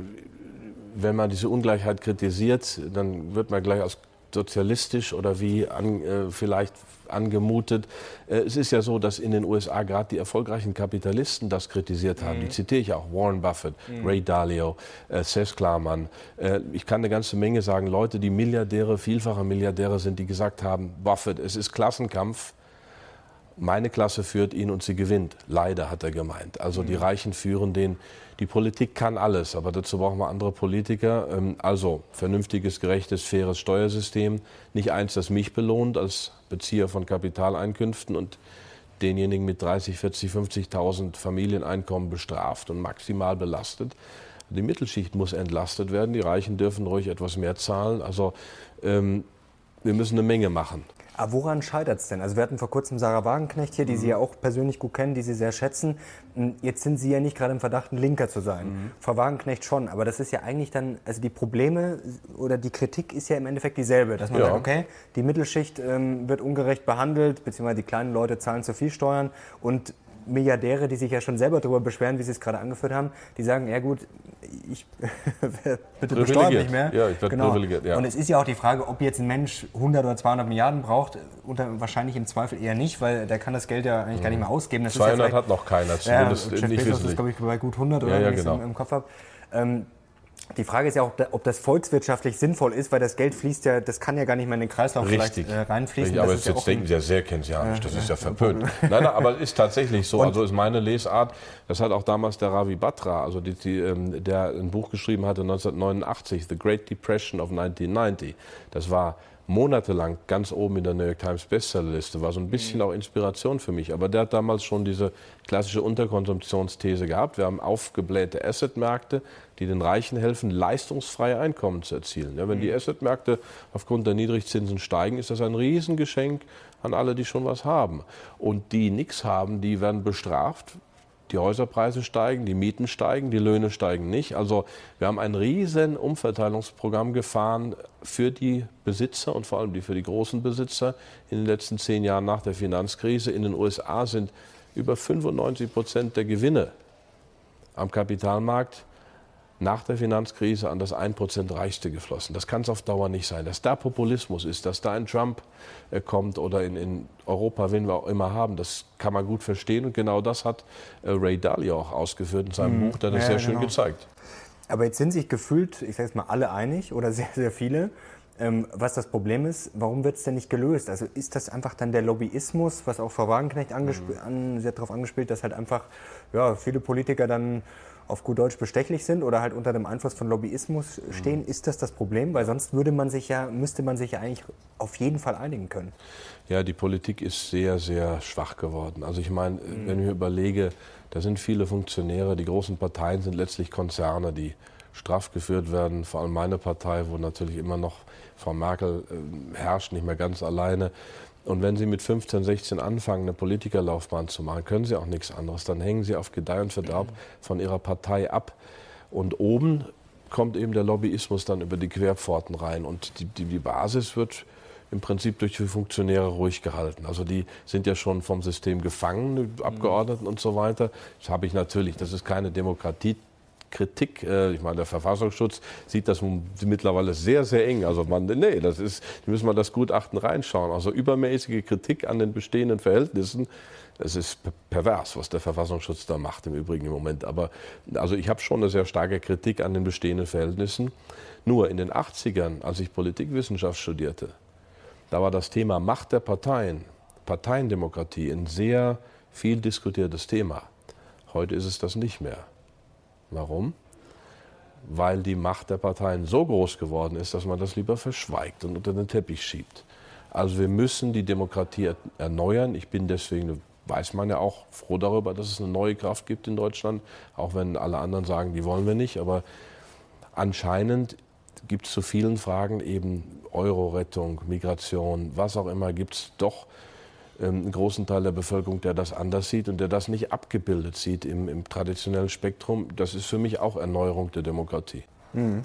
wenn man diese Ungleichheit kritisiert, dann wird man gleich als sozialistisch oder wie an, äh, vielleicht angemutet. Äh, es ist ja so, dass in den USA gerade die erfolgreichen Kapitalisten das kritisiert haben. Mhm. Die zitiere ich auch. Warren Buffett, mhm. Ray Dalio, äh, Seth Klarman. Äh, ich kann eine ganze Menge sagen. Leute, die Milliardäre, vielfache Milliardäre sind, die gesagt haben, Buffett, es ist Klassenkampf meine Klasse führt ihn und sie gewinnt. Leider hat er gemeint. Also die mhm. Reichen führen den. Die Politik kann alles, aber dazu brauchen wir andere Politiker. Ähm, also vernünftiges, gerechtes, faires Steuersystem. Nicht eins, das mich belohnt als Bezieher von Kapitaleinkünften und denjenigen mit 30, 40, 50.000 Familieneinkommen bestraft und maximal belastet. Die Mittelschicht muss entlastet werden. Die Reichen dürfen ruhig etwas mehr zahlen. Also ähm, wir müssen eine Menge machen.
Aber woran scheitert es denn? Also wir hatten vor kurzem Sarah Wagenknecht hier, die mhm. Sie ja auch persönlich gut kennen, die Sie sehr schätzen. Hm, jetzt sind Sie ja nicht gerade im Verdacht, ein Linker zu sein. Mhm. Frau Wagenknecht schon, aber das ist ja eigentlich dann, also die Probleme oder die Kritik ist ja im Endeffekt dieselbe, dass man ja. sagt, okay, die Mittelschicht ähm, wird ungerecht behandelt, beziehungsweise die kleinen Leute zahlen zu viel Steuern und Milliardäre, die sich ja schon selber darüber beschweren, wie Sie es gerade angeführt haben, die sagen, ja gut, ich bitte besteuere mich mehr.
Ja, ich werde genau. privilegiert, ja.
Und es ist ja auch die Frage, ob jetzt ein Mensch 100 oder 200 Milliarden braucht, unter, wahrscheinlich im Zweifel eher nicht, weil der kann das Geld ja eigentlich mhm. gar nicht mehr ausgeben. Das
200 ja hat noch keiner,
zumindest ja, nicht Bezos ist, glaube ich, bei gut 100, oder, ja, ja, genau. im, im Kopf habe. Ähm, die Frage ist ja auch, ob das volkswirtschaftlich sinnvoll ist, weil das Geld fließt ja, das kann ja gar nicht mehr in den Kreislauf
Richtig.
Äh, reinfließen.
Richtig, aber jetzt, ja jetzt denken Sie ja sehr keynesianisch, das ist ja verpönt. nein, nein, aber es ist tatsächlich so. Und also ist meine Lesart, das hat auch damals der Ravi Batra, also die, die, ähm, der ein Buch geschrieben hatte 1989, The Great Depression of 1990. Das war monatelang ganz oben in der New York Times Bestsellerliste, war so ein bisschen mhm. auch Inspiration für mich. Aber der hat damals schon diese klassische Unterkonsumptionsthese gehabt. Wir haben aufgeblähte Assetmärkte, die den Reichen helfen, leistungsfreie Einkommen zu erzielen. Ja, wenn mhm. die Assetmärkte aufgrund der Niedrigzinsen steigen, ist das ein Riesengeschenk an alle, die schon was haben. Und die nichts haben, die werden bestraft, die Häuserpreise steigen, die Mieten steigen, die Löhne steigen nicht. Also wir haben ein riesen Umverteilungsprogramm gefahren für die Besitzer und vor allem die für die großen Besitzer in den letzten zehn Jahren nach der Finanzkrise. In den USA sind über 95 Prozent der Gewinne am Kapitalmarkt nach der Finanzkrise an das 1% Reichste geflossen. Das kann es auf Dauer nicht sein. Dass da Populismus ist, dass da ein Trump äh, kommt oder in, in, Europa, wen wir auch immer haben, das kann man gut verstehen. Und genau das hat äh, Ray Dalio auch ausgeführt in seinem mhm. Buch, der das ja, sehr schön genau. gezeigt.
Aber jetzt sind sich gefühlt, ich sage es mal, alle einig oder sehr, sehr viele. Ähm, was das Problem ist, warum wird es denn nicht gelöst? Also ist das einfach dann der Lobbyismus, was auch Frau Wagenknecht mhm. an, sie hat darauf angespielt, dass halt einfach ja, viele Politiker dann auf gut Deutsch bestechlich sind oder halt unter dem Einfluss von Lobbyismus stehen, mhm. ist das das Problem? Weil sonst würde man sich ja, müsste man sich ja eigentlich auf jeden Fall einigen können.
Ja, die Politik ist sehr, sehr schwach geworden. Also ich meine, mhm. wenn ich überlege, da sind viele Funktionäre, die großen Parteien sind letztlich Konzerne, die straff geführt werden. Vor allem meine Partei, wo natürlich immer noch Frau Merkel äh, herrscht, nicht mehr ganz alleine. Und wenn Sie mit 15, 16 anfangen, eine Politikerlaufbahn zu machen, können Sie auch nichts anderes. Dann hängen Sie auf Gedeih und Verderb von Ihrer Partei ab. Und oben kommt eben der Lobbyismus dann über die Querpforten rein. Und die, die, die Basis wird im Prinzip durch die Funktionäre ruhig gehalten. Also die sind ja schon vom System gefangen, die Abgeordneten und so weiter. Das habe ich natürlich, das ist keine Demokratie. Kritik, äh, ich meine, der Verfassungsschutz sieht das mittlerweile sehr, sehr eng. Also man, nee, das ist, müssen wir das Gutachten reinschauen. Also übermäßige Kritik an den bestehenden Verhältnissen, es ist pervers, was der Verfassungsschutz da macht im Übrigen im Moment. Aber also ich habe schon eine sehr starke Kritik an den bestehenden Verhältnissen. Nur in den 80ern, als ich Politikwissenschaft studierte, da war das Thema Macht der Parteien, Parteiendemokratie ein sehr viel diskutiertes Thema. Heute ist es das nicht mehr. Warum? Weil die Macht der Parteien so groß geworden ist, dass man das lieber verschweigt und unter den Teppich schiebt. Also wir müssen die Demokratie erneuern. Ich bin deswegen, weiß man ja auch, froh darüber, dass es eine neue Kraft gibt in Deutschland, auch wenn alle anderen sagen, die wollen wir nicht. Aber anscheinend gibt es zu vielen Fragen eben Euro-Rettung, Migration, was auch immer, gibt es doch einen großen Teil der Bevölkerung, der das anders sieht und der das nicht abgebildet sieht im, im traditionellen Spektrum. Das ist für mich auch Erneuerung der Demokratie. Mhm.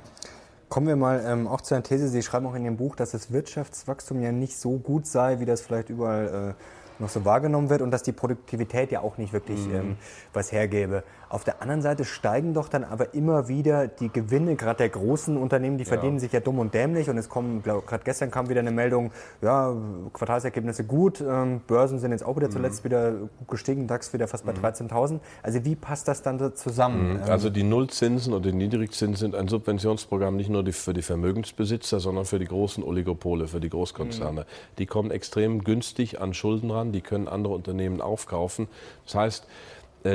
Kommen wir mal ähm, auch zu einer These. Sie schreiben auch in Ihrem Buch, dass das Wirtschaftswachstum ja nicht so gut sei, wie das vielleicht überall äh, noch so wahrgenommen wird und dass die Produktivität ja auch nicht wirklich mhm. ähm, was hergäbe. Auf der anderen Seite steigen doch dann aber immer wieder die Gewinne, gerade der großen Unternehmen, die ja. verdienen sich ja dumm und dämlich und es kommen, gerade gestern kam wieder eine Meldung, ja, Quartalsergebnisse gut, ähm, Börsen sind jetzt auch wieder mhm. zuletzt wieder gestiegen, DAX wieder fast bei mhm. 13.000. Also wie passt das dann zusammen?
Mhm. Also die Nullzinsen und die Niedrigzinsen sind ein Subventionsprogramm nicht nur für die Vermögensbesitzer, sondern für die großen Oligopole, für die Großkonzerne. Mhm. Die kommen extrem günstig an Schulden ran, die können andere Unternehmen aufkaufen. Das heißt,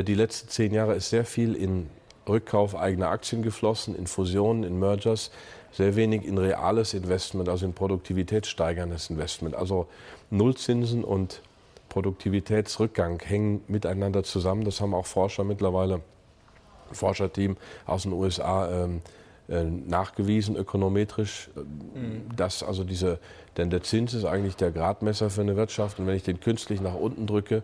die letzten zehn Jahre ist sehr viel in Rückkauf eigener Aktien geflossen, in Fusionen, in Mergers, sehr wenig in reales Investment, also in produktivitätssteigerndes Investment. Also Nullzinsen und Produktivitätsrückgang hängen miteinander zusammen. Das haben auch Forscher mittlerweile, ein Forscherteam aus den USA ähm, äh, nachgewiesen, ökonometrisch, mhm. dass also diese, denn der Zins ist eigentlich der Gradmesser für eine Wirtschaft und wenn ich den künstlich nach unten drücke,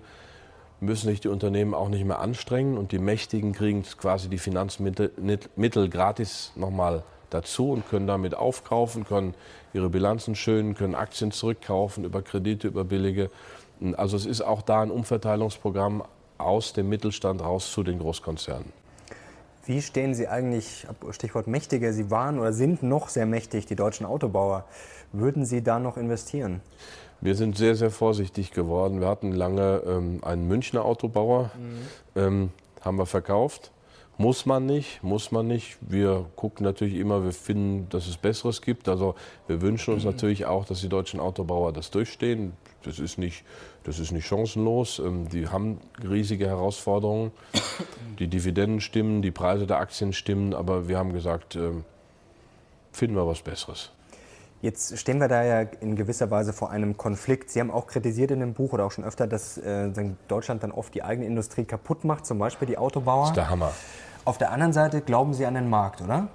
müssen sich die Unternehmen auch nicht mehr anstrengen und die Mächtigen kriegen quasi die Finanzmittel Mittel gratis nochmal dazu und können damit aufkaufen, können ihre Bilanzen schönen, können Aktien zurückkaufen über Kredite, über billige. Also es ist auch da ein Umverteilungsprogramm aus dem Mittelstand raus zu den Großkonzernen.
Wie stehen Sie eigentlich, Stichwort mächtiger, Sie waren oder sind noch sehr mächtig, die deutschen Autobauer. Würden Sie da noch investieren?
Wir sind sehr, sehr vorsichtig geworden. Wir hatten lange ähm, einen Münchner Autobauer, mhm. ähm, haben wir verkauft. Muss man nicht, muss man nicht. Wir gucken natürlich immer, wir finden, dass es Besseres gibt. Also wir wünschen uns mhm. natürlich auch, dass die deutschen Autobauer das durchstehen. Das ist nicht, das ist nicht chancenlos. Ähm, die haben riesige Herausforderungen. Die Dividenden stimmen, die Preise der Aktien stimmen, aber wir haben gesagt, ähm, finden wir was Besseres.
Jetzt stehen wir da ja in gewisser Weise vor einem Konflikt. Sie haben auch kritisiert in dem Buch oder auch schon öfter, dass äh, Deutschland dann oft die eigene Industrie kaputt macht, zum Beispiel die Autobauer. Das
ist der Hammer.
Auf der anderen Seite glauben Sie an den Markt, oder?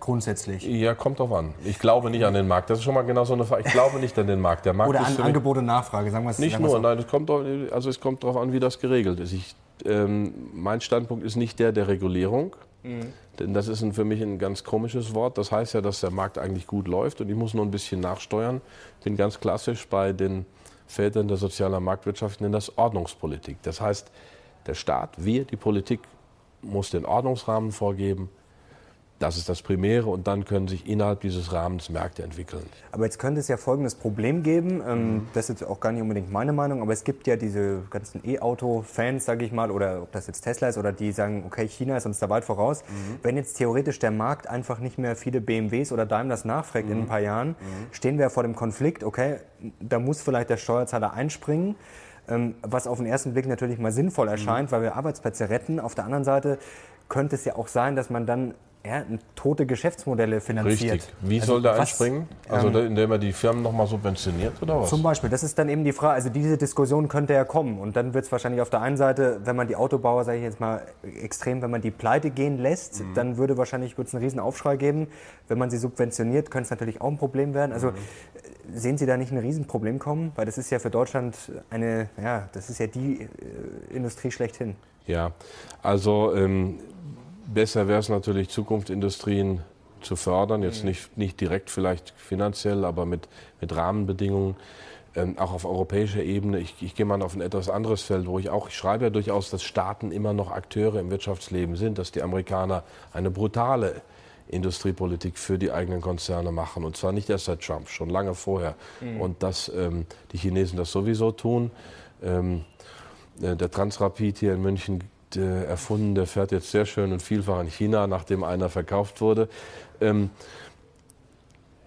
Grundsätzlich.
Ja, kommt drauf an. Ich glaube nicht an den Markt. Das ist schon mal genau so eine Frage. Ich glaube nicht an den Markt. Der Markt
oder an Angebot und Nachfrage,
sagen wir es Nicht nur, so. nein, es kommt, also es kommt darauf an, wie das geregelt ist. Ich, ähm, mein Standpunkt ist nicht der der Regulierung. Mhm. Denn das ist ein, für mich ein ganz komisches Wort. Das heißt ja, dass der Markt eigentlich gut läuft und ich muss nur ein bisschen nachsteuern. Ich bin ganz klassisch bei den Vätern der sozialen Marktwirtschaft, nennen das Ordnungspolitik. Das heißt, der Staat, wir, die Politik, muss den Ordnungsrahmen vorgeben, das ist das Primäre und dann können sich innerhalb dieses Rahmens Märkte entwickeln.
Aber jetzt könnte es ja folgendes Problem geben, ähm, mhm. das ist jetzt auch gar nicht unbedingt meine Meinung, aber es gibt ja diese ganzen E-Auto-Fans, sage ich mal, oder ob das jetzt Tesla ist oder die sagen, okay, China ist uns da weit voraus. Mhm. Wenn jetzt theoretisch der Markt einfach nicht mehr viele BMWs oder Daimlers nachfragt mhm. in ein paar Jahren, mhm. stehen wir vor dem Konflikt, okay, da muss vielleicht der Steuerzahler einspringen ähm, was auf den ersten Blick natürlich mal sinnvoll erscheint, mhm. weil wir Arbeitsplätze retten. Auf der anderen Seite könnte es ja auch sein, dass man dann ja, tote Geschäftsmodelle finanziert.
Richtig. Wie also soll der einspringen? Also ähm, indem er die Firmen nochmal subventioniert oder was?
Zum Beispiel. Das ist dann eben die Frage. Also diese Diskussion könnte ja kommen. Und dann wird es wahrscheinlich auf der einen Seite, wenn man die Autobauer, sage ich jetzt mal extrem, wenn man die pleite gehen lässt, mhm. dann würde wahrscheinlich wird's einen riesen Aufschrei geben. Wenn man sie subventioniert, könnte es natürlich auch ein Problem werden. Also mhm. sehen Sie da nicht ein Riesenproblem kommen? Weil das ist ja für Deutschland eine, ja, das ist ja die äh, Industrie schlechthin.
Ja, also ähm, Besser wäre es natürlich, Zukunftsindustrien zu fördern. Jetzt mhm. nicht, nicht direkt vielleicht finanziell, aber mit, mit Rahmenbedingungen. Ähm, auch auf europäischer Ebene. Ich, ich gehe mal auf ein etwas anderes Feld, wo ich auch, ich schreibe ja durchaus, dass Staaten immer noch Akteure im Wirtschaftsleben sind, dass die Amerikaner eine brutale Industriepolitik für die eigenen Konzerne machen. Und zwar nicht erst seit Trump, schon lange vorher. Mhm. Und dass ähm, die Chinesen das sowieso tun. Ähm, äh, der Transrapid hier in München äh, erfunden, der fährt jetzt sehr schön und vielfach in China, nachdem einer verkauft wurde. Ähm,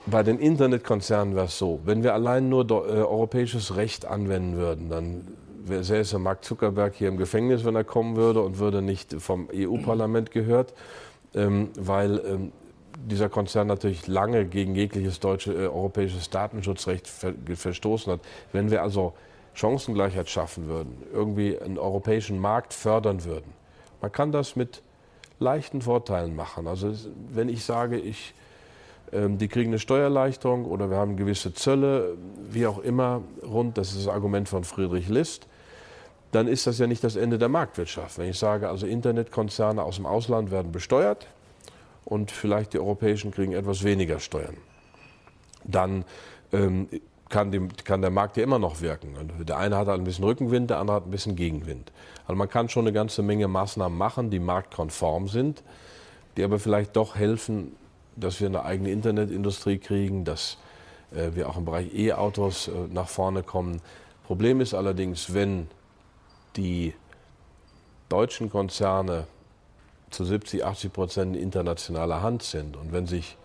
bei den Internetkonzernen wäre es so, wenn wir allein nur äh, europäisches Recht anwenden würden, dann säße Mark Zuckerberg hier im Gefängnis, wenn er kommen würde und würde nicht vom EU-Parlament gehört, ähm, weil ähm, dieser Konzern natürlich lange gegen jegliches deutsche, äh, europäisches Datenschutzrecht ver verstoßen hat. Wenn wir also Chancengleichheit schaffen würden, irgendwie einen europäischen Markt fördern würden, man kann das mit leichten Vorteilen machen. Also wenn ich sage, ich ähm, die kriegen eine Steuererleichterung oder wir haben gewisse Zölle, wie auch immer, rund, das ist das Argument von Friedrich List, dann ist das ja nicht das Ende der Marktwirtschaft. Wenn ich sage, also Internetkonzerne aus dem Ausland werden besteuert und vielleicht die europäischen kriegen etwas weniger Steuern, dann ähm, kann, die, kann, der Markt ja immer noch wirken. Der eine hat halt ein bisschen Rückenwind, der andere hat ein bisschen Gegenwind. Also man kann schon eine ganze Menge Maßnahmen machen, die marktkonform sind, die aber vielleicht doch helfen, dass wir eine eigene Internetindustrie kriegen, dass äh, wir auch im Bereich E-Autos äh, nach vorne kommen. Problem ist allerdings, wenn die deutschen Konzerne zu 70, 80 Prozent in internationaler Hand sind und wenn sich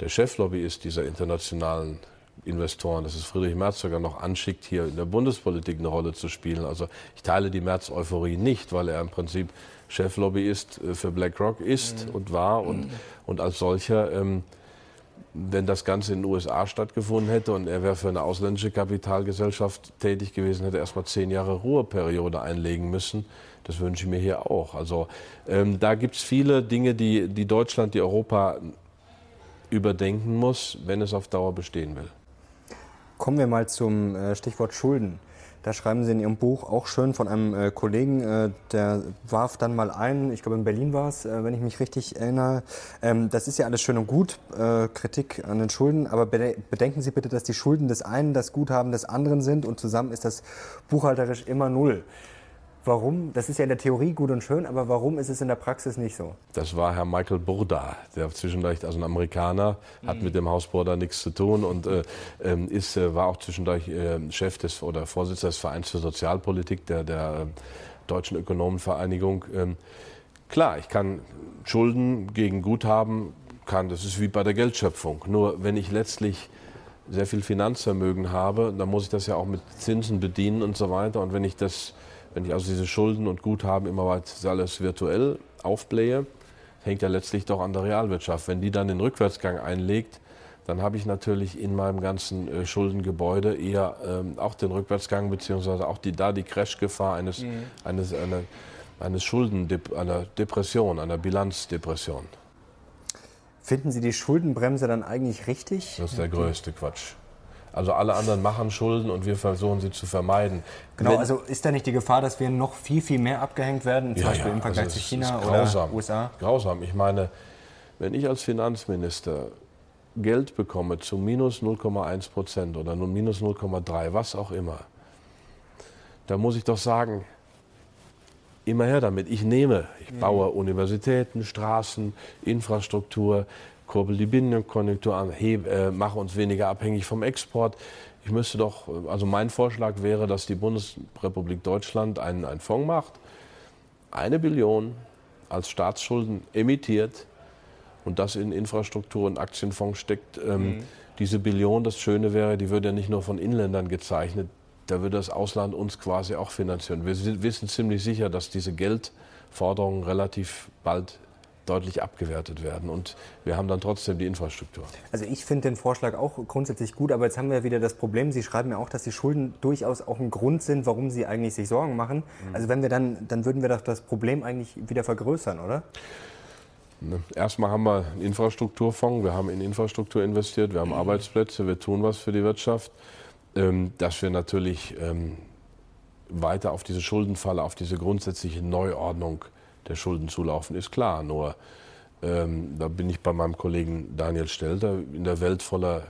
der Cheflobbyist dieser internationalen Investoren, das ist Friedrich Merz sogar noch anschickt, hier in der Bundespolitik eine Rolle zu spielen. Also ich teile die Merz-Euphorie nicht, weil er im Prinzip Cheflobbyist äh, für BlackRock ist mhm. und war und, mhm. und als solcher, ähm, wenn das Ganze in den USA stattgefunden hätte und er wäre für eine ausländische Kapitalgesellschaft tätig gewesen, hätte er erstmal zehn Jahre Ruheperiode einlegen müssen. Das wünsche ich mir hier auch. Also ähm, da gibt es viele Dinge, die, die Deutschland, die Europa überdenken muss, wenn es auf Dauer bestehen will.
Kommen wir mal zum äh, Stichwort Schulden. Da schreiben Sie in Ihrem Buch auch schön von einem äh, Kollegen, äh, der warf dann mal ein, ich glaube in Berlin war es, wenn ich mich richtig erinnere. Ähm, das ist ja alles schön und gut, Kritik an den Schulden, aber bedenken Sie bitte, dass die Schulden des einen das Guthaben des anderen sind und zusammen ist das buchhalterisch immer null. Warum? Das ist ja in der Theorie gut und schön, aber warum ist es in der Praxis nicht so?
Das war Herr Michael Burda, der zwischendurch, also ein Amerikaner, hat mhm. mit dem Hausbau da nichts zu tun und äh, ähm, ist, äh, war auch zwischendurch äh, Chef des oder Vorsitzender des Vereins für Sozialpolitik der, der äh, Deutschen Ökonomenvereinigung. Ähm, klar, ich kann Schulden gegen Guthaben, kann, das ist wie bei der Geldschöpfung. Nur wenn ich letztlich sehr viel Finanzvermögen habe, dann muss ich das ja auch mit Zinsen bedienen und so weiter. Und wenn ich das wenn ich also diese Schulden und Guthaben immer weiter alles virtuell aufblähe, hängt ja letztlich doch an der Realwirtschaft. Wenn die dann den Rückwärtsgang einlegt, dann habe ich natürlich in meinem ganzen äh, Schuldengebäude eher ähm, auch den Rückwärtsgang beziehungsweise auch die, da die Crashgefahr eines, mhm. eines, einer, eines Schulden, einer Depression, einer Bilanzdepression.
Finden Sie die Schuldenbremse dann eigentlich richtig?
Das ist der größte Quatsch. Also alle anderen machen Schulden und wir versuchen sie zu vermeiden.
Genau, Wenn, also ist da nicht die Gefahr, dass wir noch viel, viel mehr abgehängt werden, zum ja, Beispiel ja, im Vergleich also zu China
grausam,
oder USA?
Grausam. Ich meine, wenn ich als Finanzminister Geld bekomme zu minus 0,1 Prozent oder nur minus 0,3, was auch immer, da muss ich doch sagen, immer her damit. Ich nehme, ich baue mhm. Universitäten, Straßen, Infrastruktur, kurbel die Binnenkonjunktur an, heb, äh, mache uns weniger abhängig vom Export. Ich müsste doch, also mein Vorschlag wäre, dass die Bundesrepublik Deutschland einen, einen Fonds macht, eine Billion als Staatsschulden emittiert und das in Infrastruktur und Aktienfonds steckt. Ähm, mhm. Diese Billion, das Schöne wäre, die würde ja nicht nur von Inländern gezeichnet, da würde das Ausland uns quasi auch finanzieren. Wir wissen ziemlich sicher, dass diese Geldforderungen relativ bald deutlich abgewertet werden. Und wir haben dann trotzdem die Infrastruktur.
Also ich finde den Vorschlag auch grundsätzlich gut, aber jetzt haben wir wieder das Problem, Sie schreiben ja auch, dass die Schulden durchaus auch ein Grund sind, warum Sie eigentlich sich Sorgen machen. Mhm. Also wenn wir dann, dann würden wir doch das Problem eigentlich wieder vergrößern, oder?
Ne, erstmal haben wir einen Infrastrukturfonds, wir haben in Infrastruktur investiert, wir haben mhm. Arbeitsplätze, wir tun was für die Wirtschaft. Ähm, dass wir natürlich ähm, weiter auf diese Schuldenfalle, auf diese grundsätzliche Neuordnung der Schulden zulaufen, ist klar. Nur ähm, da bin ich bei meinem Kollegen Daniel Stelter. In der Welt voller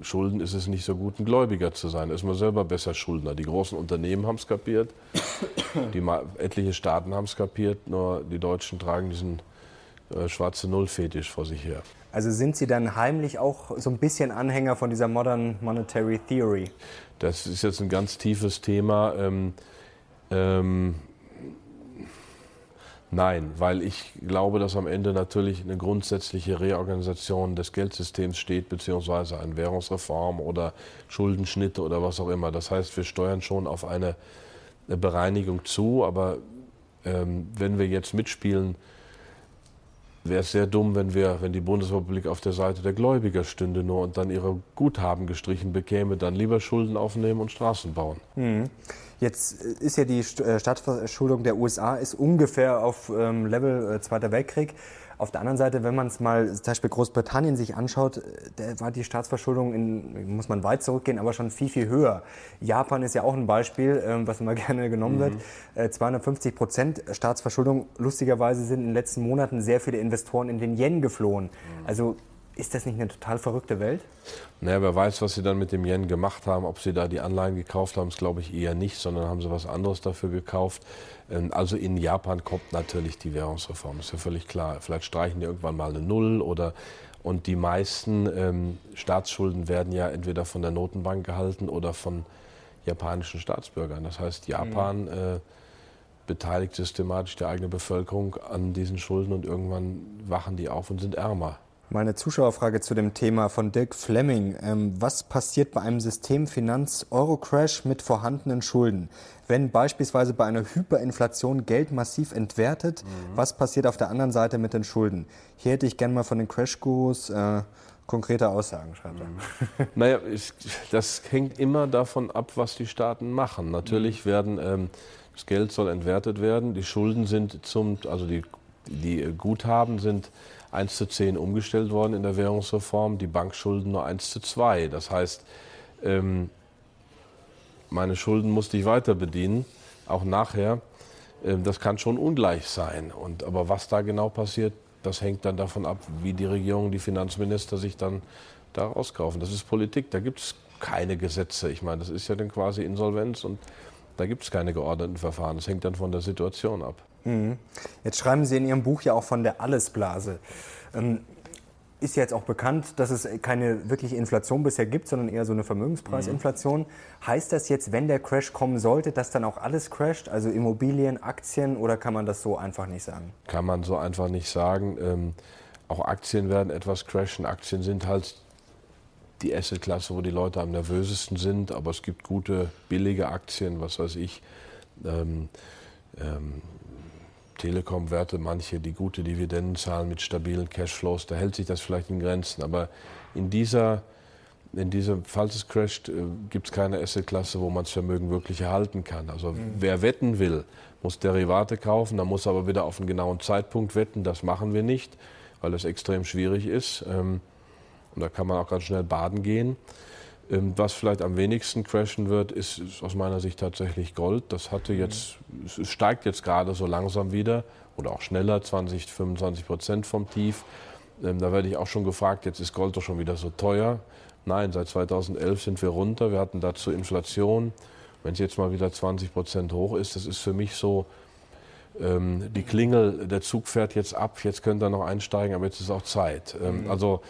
Schulden ist es nicht so gut, ein Gläubiger zu sein. Da ist man selber besser Schuldner. Die großen Unternehmen haben es kapiert, die etliche Staaten haben es kapiert, nur die Deutschen tragen diesen äh, schwarze Null-Fetisch vor sich her.
Also sind Sie dann heimlich auch so ein bisschen Anhänger von dieser Modern Monetary Theory?
Das ist jetzt ein ganz tiefes Thema. Ähm, ähm, Nein, weil ich glaube, dass am Ende natürlich eine grundsätzliche Reorganisation des Geldsystems steht, beziehungsweise eine Währungsreform oder Schuldenschnitte oder was auch immer. Das heißt, wir steuern schon auf eine Bereinigung zu, aber ähm, wenn wir jetzt mitspielen, wäre es sehr dumm, wenn wir, wenn die Bundesrepublik auf der Seite der Gläubiger stünde nur und dann ihre Guthaben gestrichen bekäme, dann lieber Schulden aufnehmen und Straßen bauen. Mhm.
Jetzt ist ja die äh, Staatsverschuldung der USA ist ungefähr auf ähm, Level äh, Zweiter Weltkrieg. Auf der anderen Seite, wenn man es mal zum Beispiel Großbritannien sich anschaut, äh, da war die Staatsverschuldung, in, muss man weit zurückgehen, aber schon viel, viel höher. Japan ist ja auch ein Beispiel, ähm, was immer gerne genommen mhm. wird. Äh, 250 Prozent Staatsverschuldung. Lustigerweise sind in den letzten Monaten sehr viele Investoren in den Yen geflohen. Mhm. Also ist das nicht eine total verrückte Welt?
Naja, wer weiß, was sie dann mit dem Yen gemacht haben. Ob sie da die Anleihen gekauft haben, ist glaube ich eher nicht, sondern haben sie was anderes dafür gekauft. Ähm, also in Japan kommt natürlich die Währungsreform, ist ja völlig klar. Vielleicht streichen die irgendwann mal eine Null oder und die meisten ähm, Staatsschulden werden ja entweder von der Notenbank gehalten oder von japanischen Staatsbürgern. Das heißt, Japan mhm. äh, beteiligt systematisch die eigene Bevölkerung an diesen Schulden und irgendwann wachen die auf und sind ärmer.
Meine Zuschauerfrage zu dem Thema von Dirk Fleming. Ähm, was passiert bei einem Systemfinanz-Euro-Crash mit vorhandenen Schulden? Wenn beispielsweise bei einer Hyperinflation Geld massiv entwertet, mhm. was passiert auf der anderen Seite mit den Schulden? Hier hätte ich gerne mal von den Crash-Gurus äh, konkrete Aussagen, schreibt er.
Mhm. Naja, ich, das hängt immer davon ab, was die Staaten machen. Natürlich mhm. werden, ähm, das Geld soll entwertet werden, die Schulden sind zum, also die, die Guthaben sind 1 zu 10 umgestellt worden in der Währungsreform, die Bankschulden nur 1 zu 2. Das heißt, ähm, meine Schulden musste ich weiter bedienen, auch nachher. Ähm, das kann schon ungleich sein. Und, aber was da genau passiert, das hängt dann davon ab, wie die Regierung, die Finanzminister sich dann da rauskaufen. Das ist Politik, da gibt es keine Gesetze. Ich meine, das ist ja dann quasi Insolvenz und da gibt es keine geordneten Verfahren. Das hängt dann von der Situation ab.
Mhm. Jetzt schreiben Sie in Ihrem Buch ja auch von der Allesblase. Ähm, ist jetzt auch bekannt, dass es keine wirkliche Inflation bisher gibt, sondern eher so eine Vermögenspreisinflation. Mhm. Heißt das jetzt, wenn der Crash kommen sollte, dass dann auch alles crasht, also Immobilien, Aktien, oder kann man das so einfach nicht sagen?
Kann man so einfach nicht sagen. Ähm, auch Aktien werden etwas crashen. Aktien sind halt die Assetklasse, wo die Leute am nervösesten sind, aber es gibt gute, billige Aktien, was weiß ich. Ähm, ähm, Telekom-Werte, manche, die gute Dividenden zahlen mit stabilen Cashflows, da hält sich das vielleicht in Grenzen. Aber in dieser, in diesem, falls es crasht, äh, gibt es keine Assetklasse, wo man das Vermögen wirklich erhalten kann. Also mhm. wer wetten will, muss Derivate kaufen, dann muss aber wieder auf einen genauen Zeitpunkt wetten. Das machen wir nicht, weil es extrem schwierig ist. Ähm, und da kann man auch ganz schnell baden gehen. Ähm, was vielleicht am wenigsten crashen wird, ist, ist, aus meiner Sicht tatsächlich Gold. Das hatte mhm. jetzt, es steigt jetzt gerade so langsam wieder oder auch schneller, 20, 25 Prozent vom Tief. Ähm, da werde ich auch schon gefragt, jetzt ist Gold doch schon wieder so teuer. Nein, seit 2011 sind wir runter. Wir hatten dazu Inflation. Wenn es jetzt mal wieder 20 Prozent hoch ist, das ist für mich so, ähm, die Klingel, der Zug fährt jetzt ab, jetzt könnt ihr noch einsteigen, aber jetzt ist auch Zeit. Ähm, mhm. Also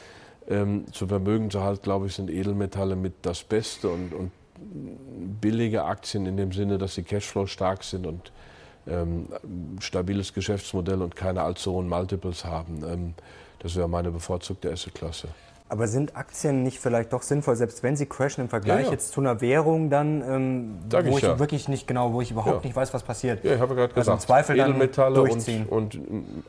ähm, zum Vermögenserhalt, glaube ich, sind Edelmetalle mit das Beste und, und billige Aktien in dem Sinne, dass sie Cashflow stark sind und ähm, stabiles Geschäftsmodell und keine allzu hohen Multiples haben. Ähm, das wäre meine bevorzugte Assetklasse.
Aber sind Aktien nicht vielleicht doch sinnvoll, selbst wenn sie crashen im Vergleich ja, ja. jetzt zu einer Währung, dann, ähm, wo ich, ja. wirklich nicht genau, wo ich überhaupt nicht weiß, was passiert?
Ja, ich habe gerade gesagt, also im Zweifel Edelmetalle und, und,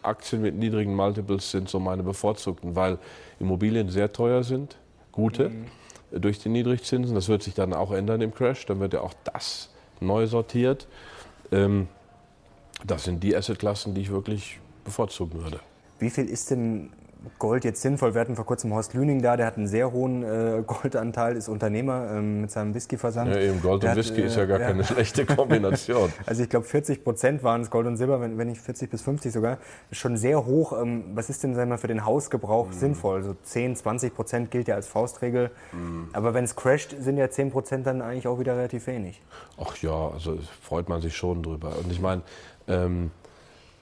Aktien mit niedrigen Multiples sind so meine bevorzugten, weil Immobilien sehr teuer sind, gute, mhm. durch die Niedrigzinsen. Das wird sich dann auch ändern im Crash, dann wird ja auch das neu sortiert. Ähm, das sind die Assetklassen, die ich wirklich bevorzugen würde.
Wie viel ist denn Gold jetzt sinnvoll? Wir hatten vor kurzem Horst Lüning da, der hat einen sehr hohen äh, Goldanteil, ist Unternehmer ähm, mit seinem Whiskyversand.
Ja, eben Gold der und hat, Whisky ist ja gar äh, keine schlechte Kombination.
also ich glaube 40 Prozent waren es Gold und Silber, wenn, wenn nicht 40 bis 50 sogar. Schon sehr hoch. Ähm, was ist denn sagen wir, für den Hausgebrauch mhm. sinnvoll? So 10, 20 Prozent gilt ja als Faustregel. Mhm. Aber wenn es crasht, sind ja 10 Prozent dann eigentlich auch wieder relativ wenig.
Ach ja, also freut man sich schon drüber. Und ich meine, ähm,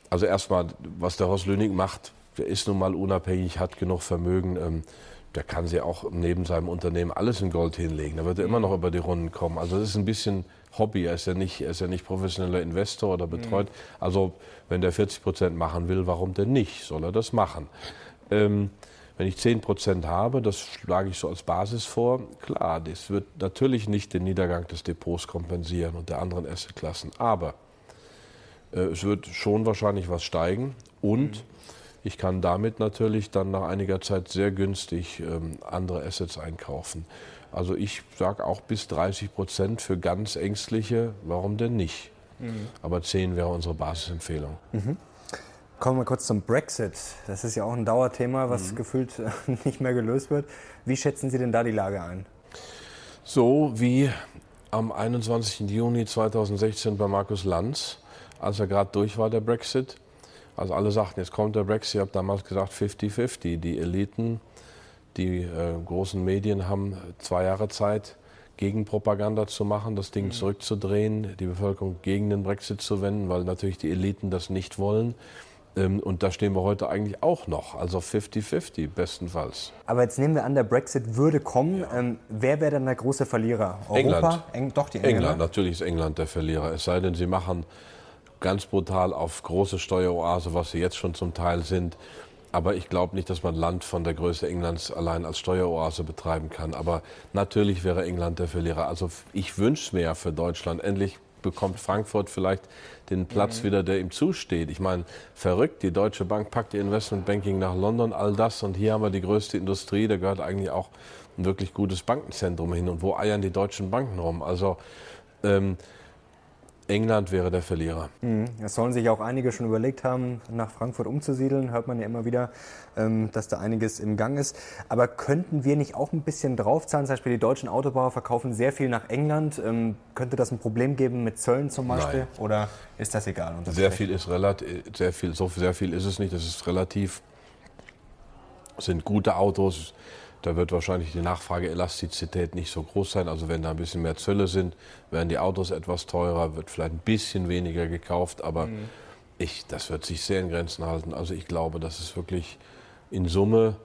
also erstmal, was der Horst Lüning macht, der ist nun mal unabhängig, hat genug Vermögen. Ähm, der kann sich auch neben seinem Unternehmen alles in Gold hinlegen. Da wird er immer noch über die Runden kommen. Also das ist ein bisschen Hobby. Er ist ja nicht, er ist ja nicht professioneller Investor oder betreut. Mhm. Also wenn der 40 Prozent machen will, warum denn nicht? Soll er das machen? Ähm, wenn ich 10 Prozent habe, das schlage ich so als Basis vor, klar, das wird natürlich nicht den Niedergang des Depots kompensieren und der anderen Assetklassen. Aber äh, es wird schon wahrscheinlich was steigen und mhm ich kann damit natürlich dann nach einiger Zeit sehr günstig ähm, andere Assets einkaufen. Also ich sage auch bis 30 Prozent für ganz ängstliche, warum denn nicht? Mhm. Aber 10 wäre unsere Basisempfehlung.
Mhm. Kommen wir kurz zum Brexit. Das ist ja auch ein Dauerthema, was mhm. gefühlt nicht mehr gelöst wird. Wie schätzen Sie denn da die Lage ein?
So wie am 21. Juni 2016 bei Markus Lanz, als er gerade durch war, der Brexit. Also alle sagten, jetzt kommt der Brexit. Ich habe damals gesagt 50-50. Die Eliten, die äh, großen Medien haben zwei Jahre Zeit, Gegenpropaganda zu machen, das Ding mhm. zurückzudrehen, die Bevölkerung gegen den Brexit zu wenden, weil natürlich die Eliten das nicht wollen. Ähm, und da stehen wir heute eigentlich auch noch, also 50-50 bestenfalls.
Aber jetzt nehmen wir an, der Brexit würde kommen. Ja. Ähm, wer wäre dann der große Verlierer?
Europa? England. Eng doch, die Engländer. England, natürlich ist England der Verlierer. Es sei denn, sie machen ganz brutal auf große Steueroase, was sie jetzt schon zum Teil sind. Aber ich glaube nicht, dass man Land von der Größe Englands allein als Steueroase betreiben kann. Aber natürlich wäre England der Verlierer. Also ich wünsche mir für Deutschland. Endlich bekommt Frankfurt vielleicht den Platz mhm. wieder, der ihm zusteht. Ich meine, verrückt, die Deutsche Bank packt ihr Investmentbanking nach London, all das. Und hier haben wir die größte Industrie, da gehört eigentlich auch ein wirklich gutes Bankenzentrum hin. Und wo eiern die deutschen Banken rum? Also ähm, England wäre der Verlierer.
Mhm. Es sollen sich auch einige schon überlegt haben, nach Frankfurt umzusiedeln. Hört man ja immer wieder, ähm, dass da einiges im Gang ist. Aber könnten wir nicht auch ein bisschen draufzahlen? Zum Beispiel die deutschen Autobauer verkaufen sehr viel nach England. Ähm, könnte das ein Problem geben mit Zöllen zum Beispiel?
Nein.
Oder ist das egal?
Sehr viel ist relativ, sehr viel, so sehr viel ist es nicht. Das ist relativ, sind gute Autos da wird wahrscheinlich die Nachfrageelastizität nicht so groß sein. Also wenn da ein bisschen mehr Zölle sind, werden die Autos etwas teurer, wird vielleicht ein bisschen weniger gekauft. Aber mhm. ich, das wird sich sehr in Grenzen halten. Also ich glaube, dass es wirklich in Summe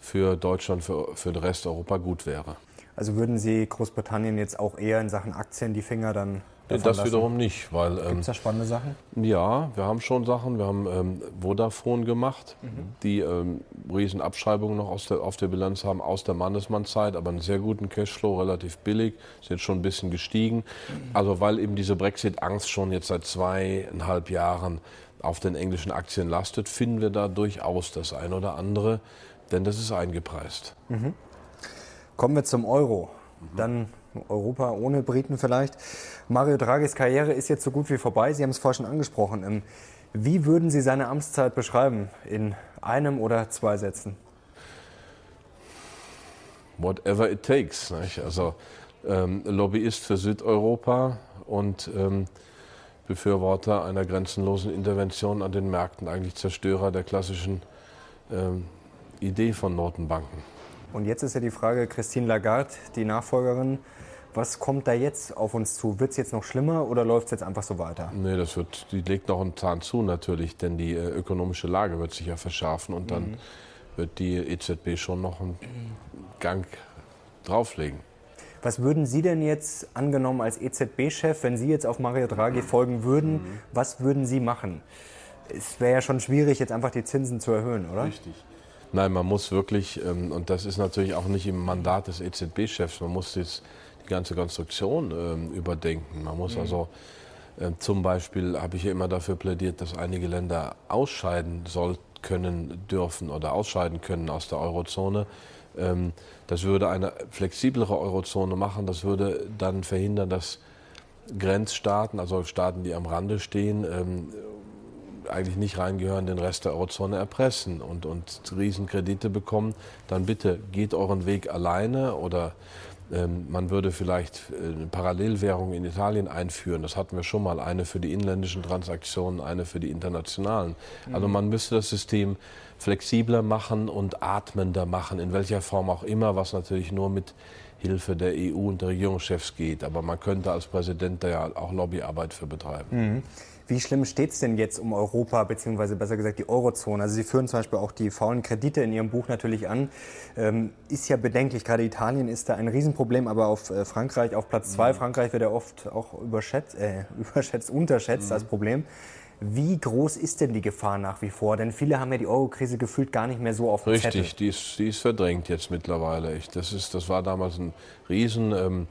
für Deutschland, für, für den Rest Europa gut wäre.
Also würden Sie Großbritannien jetzt auch eher in Sachen Aktien die Finger dann
das lassen? wiederum nicht, weil
ähm, gibt es da spannende Sachen?
Ja, wir haben schon Sachen. Wir haben ähm, Vodafone gemacht, mhm. die ähm, riesen Abschreibungen noch aus der, auf der Bilanz haben aus der Mannesmann-Zeit, aber einen sehr guten Cashflow, relativ billig, ist jetzt schon ein bisschen gestiegen. Mhm. Also weil eben diese Brexit-Angst schon jetzt seit zweieinhalb Jahren auf den englischen Aktien lastet, finden wir da durchaus das ein oder andere, denn das ist eingepreist.
Mhm. Kommen wir zum Euro. Mhm. Dann Europa ohne Briten vielleicht. Mario Draghis Karriere ist jetzt so gut wie vorbei. Sie haben es vorher schon angesprochen. Ähm, wie würden Sie seine Amtszeit beschreiben? In einem oder zwei Sätzen?
Whatever it takes. Nicht? Also ähm, Lobbyist für Südeuropa und ähm, Befürworter einer grenzenlosen Intervention an den Märkten, eigentlich Zerstörer der klassischen ähm, Idee von Notenbanken.
Und jetzt ist ja die Frage, Christine Lagarde, die Nachfolgerin, was kommt da jetzt auf uns zu? Wird es jetzt noch schlimmer oder läuft es jetzt einfach so weiter?
Nee, das wird, die legt noch einen Zahn zu natürlich, denn die äh, ökonomische Lage wird sich ja verschärfen und dann mhm. wird die EZB schon noch einen Gang drauflegen.
Was würden Sie denn jetzt, angenommen als EZB-Chef, wenn Sie jetzt auf Mario Draghi folgen würden, mhm. was würden Sie machen? Es wäre ja schon schwierig, jetzt einfach die Zinsen zu erhöhen, oder?
Richtig. Nein, man muss wirklich, ähm, und das ist natürlich auch nicht im Mandat des EZB-Chefs, man muss jetzt die ganze Konstruktion ähm, überdenken. Man muss mhm. also äh, zum Beispiel, habe ich ja immer dafür plädiert, dass einige Länder ausscheiden soll, können, dürfen oder ausscheiden können aus der Eurozone. Ähm, das würde eine flexiblere Eurozone machen. Das würde dann verhindern, dass Grenzstaaten, also Staaten, die am Rande stehen, eigentlich nicht reingehören, den Rest der Eurozone erpressen und, und Riesenkredite bekommen, dann bitte geht euren Weg alleine oder ähm, man würde vielleicht äh, eine Parallelwährung in Italien einführen. Das hatten wir schon mal, eine für die inländischen Transaktionen, eine für die internationalen. Also mhm. man müsste das System flexibler machen und atmender machen, in welcher Form auch immer, was natürlich nur mit Hilfe der EU und der Regierungschefs geht. Aber man könnte als Präsident da ja auch Lobbyarbeit für betreiben.
Mhm. Wie schlimm steht es denn jetzt um Europa, beziehungsweise besser gesagt die Eurozone? Also Sie führen zum Beispiel auch die faulen Kredite in Ihrem Buch natürlich an. Ähm, ist ja bedenklich, gerade Italien ist da ein Riesenproblem, aber auf äh, Frankreich, auf Platz zwei, mhm. Frankreich wird ja oft auch überschätzt, äh, überschätzt unterschätzt mhm. als Problem. Wie groß ist denn die Gefahr nach wie vor? Denn viele haben ja die Euro-Krise gefühlt gar nicht mehr so auf dem
Richtig,
Zettel.
Richtig, die ist, die ist verdrängt jetzt mittlerweile. Ich, das, ist, das war damals ein Riesen... Ähm,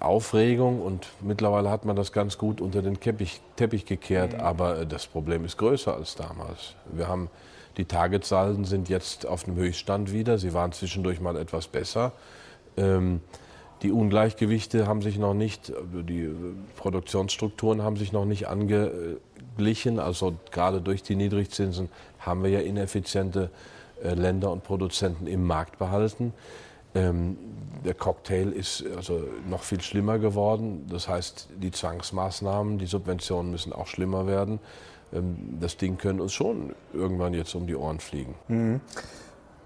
Aufregung und mittlerweile hat man das ganz gut unter den Teppich, Teppich gekehrt, mhm. aber äh, das Problem ist größer als damals. Wir haben die Targetsalden sind jetzt auf dem Höchststand wieder. Sie waren zwischendurch mal etwas besser. Ähm, die Ungleichgewichte haben sich noch nicht, die äh, Produktionsstrukturen haben sich noch nicht angeglichen. Also gerade durch die Niedrigzinsen haben wir ja ineffiziente äh, Länder und Produzenten im Markt behalten. Ähm, der Cocktail ist also noch viel schlimmer geworden. Das heißt, die Zwangsmaßnahmen, die Subventionen müssen auch schlimmer werden. Ähm, das Ding könnte uns schon irgendwann jetzt um die Ohren fliegen. Mhm.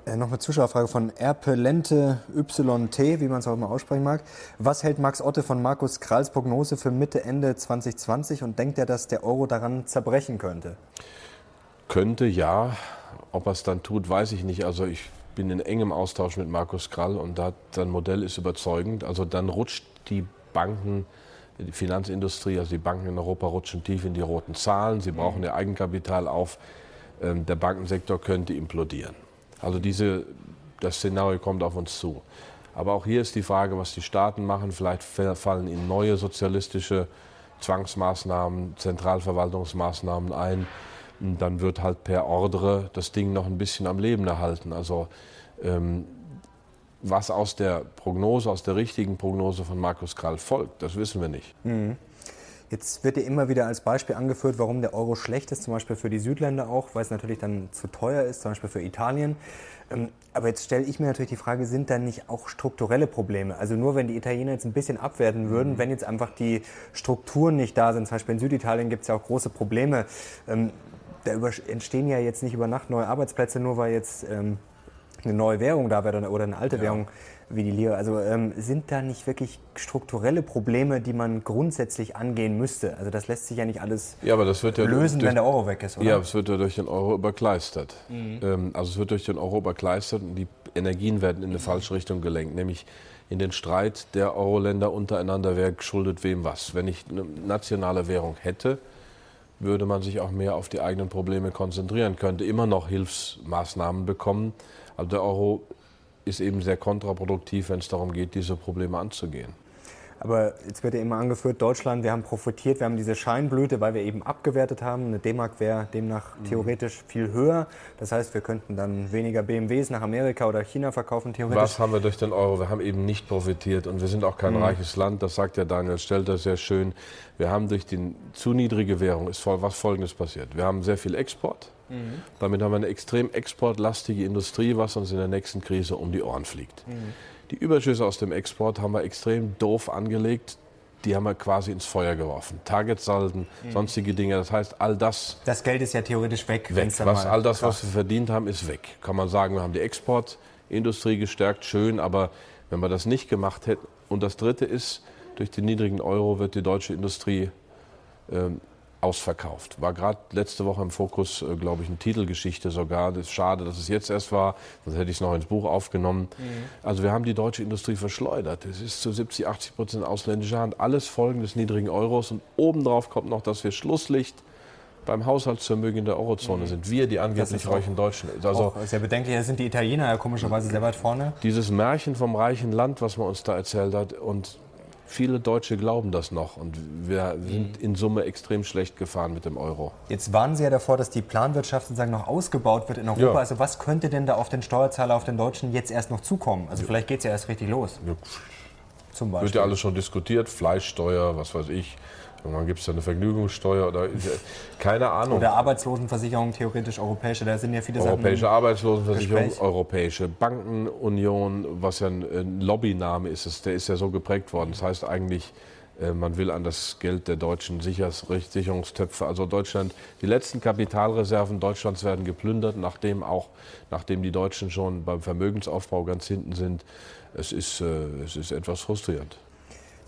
Äh, noch eine Zuschauerfrage von Erpelente YT, wie man es auch immer aussprechen mag. Was hält Max Otte von Markus Kralls Prognose für Mitte, Ende 2020 und denkt er, dass der Euro daran zerbrechen könnte?
Könnte, ja. Ob er es dann tut, weiß ich nicht. Also ich bin in engem Austausch mit Markus Krall und da, sein Modell ist überzeugend. Also dann rutscht die Banken, die Finanzindustrie, also die Banken in Europa rutschen tief in die roten Zahlen. Sie brauchen ihr Eigenkapital auf. Ähm, der Bankensektor könnte implodieren. Also diese, das Szenario kommt auf uns zu. Aber auch hier ist die Frage, was die Staaten machen. Vielleicht fallen ihnen neue sozialistische Zwangsmaßnahmen, Zentralverwaltungsmaßnahmen ein dann wird halt per Ordre das Ding noch ein bisschen am Leben erhalten. Also ähm, was aus der Prognose, aus der richtigen Prognose von Markus Krall folgt, das wissen wir nicht. Mhm.
Jetzt wird ja immer wieder als Beispiel angeführt, warum der Euro schlecht ist, zum Beispiel für die Südländer auch, weil es natürlich dann zu teuer ist, zum Beispiel für Italien. Ähm, aber jetzt stelle ich mir natürlich die Frage, sind da nicht auch strukturelle Probleme? Also nur wenn die Italiener jetzt ein bisschen abwerten würden, mhm. wenn jetzt einfach die Strukturen nicht da sind, zum Beispiel in Süditalien gibt es ja auch große Probleme. Da entstehen ja jetzt nicht über Nacht neue Arbeitsplätze, nur weil jetzt ähm, eine neue Währung da wäre oder eine alte ja. Währung wie die Lira. Also ähm, sind da nicht wirklich strukturelle Probleme, die man grundsätzlich angehen müsste? Also das lässt sich ja nicht alles
ja, aber das wird ja
lösen, durch, wenn der Euro weg ist, oder?
Ja, es wird ja durch den Euro überkleistert. Mhm. Ähm, also es wird durch den Euro überkleistert und die Energien werden in eine falsche Richtung gelenkt, nämlich in den Streit der Euro-Länder untereinander, wer schuldet wem was. Wenn ich eine nationale Währung hätte, würde man sich auch mehr auf die eigenen Probleme konzentrieren, könnte immer noch Hilfsmaßnahmen bekommen. Also der Euro ist eben sehr kontraproduktiv, wenn es darum geht, diese Probleme anzugehen.
Aber jetzt wird ja immer angeführt, Deutschland, wir haben profitiert, wir haben diese Scheinblüte, weil wir eben abgewertet haben. Eine D-Mark wäre demnach mhm. theoretisch viel höher. Das heißt, wir könnten dann weniger BMWs nach Amerika oder China verkaufen, theoretisch.
Was haben wir durch den Euro? Wir haben eben nicht profitiert und wir sind auch kein mhm. reiches Land. Das sagt ja Daniel Stelter sehr schön. Wir haben durch die zu niedrige Währung, ist was Folgendes passiert. Wir haben sehr viel Export. Mhm. Damit haben wir eine extrem exportlastige Industrie, was uns in der nächsten Krise um die Ohren fliegt. Mhm. Die Überschüsse aus dem Export haben wir extrem doof angelegt. Die haben wir quasi ins Feuer geworfen. Targetsalden, mhm. sonstige Dinge. Das heißt, all das.
Das Geld ist ja theoretisch weg.
weg. Was, all das, was wir verdient haben, ist weg. Kann man sagen, wir haben die Exportindustrie gestärkt, schön. Aber wenn wir das nicht gemacht hätten. Und das Dritte ist, durch den niedrigen Euro wird die deutsche Industrie ähm, ausverkauft. War gerade letzte Woche im Fokus, äh, glaube ich, eine Titelgeschichte sogar. Das ist schade, dass es jetzt erst war, sonst hätte ich es noch ins Buch aufgenommen. Mhm. Also wir haben die deutsche Industrie verschleudert. Es ist zu 70, 80 Prozent ausländischer Hand. Alles Folgen des niedrigen Euros. Und obendrauf kommt noch, dass wir Schlusslicht beim Haushaltsvermögen in der Eurozone mhm. sind. Wir, die angeblich reichen Deutschen.
Also auch sehr bedenklich. Da sind die Italiener ja komischerweise sehr weit vorne.
Dieses Märchen vom reichen Land, was man uns da erzählt hat und Viele Deutsche glauben das noch und wir sind in Summe extrem schlecht gefahren mit dem Euro.
Jetzt warnen Sie ja davor, dass die Planwirtschaft sozusagen noch ausgebaut wird in Europa. Ja. Also was könnte denn da auf den Steuerzahler, auf den Deutschen jetzt erst noch zukommen? Also ja. vielleicht geht es ja erst richtig los. Ja.
Zum Beispiel. Wird ja alles schon diskutiert, Fleischsteuer, was weiß ich. Irgendwann gibt es da eine Vergnügungssteuer oder keine Ahnung.
Oder Arbeitslosenversicherung, theoretisch europäische, da sind ja viele
Europäische Sachen Arbeitslosenversicherung, Gespräch. Europäische Bankenunion, was ja ein, Lobbyname ist, der ist ja so geprägt worden. Das heißt eigentlich, äh, man will an das Geld der deutschen Sicherungstöpfe, also Deutschland, die letzten Kapitalreserven Deutschlands werden geplündert, nachdem auch, nachdem die Deutschen schon beim Vermögensaufbau ganz hinten sind. Es ist, äh, es ist etwas frustrierend.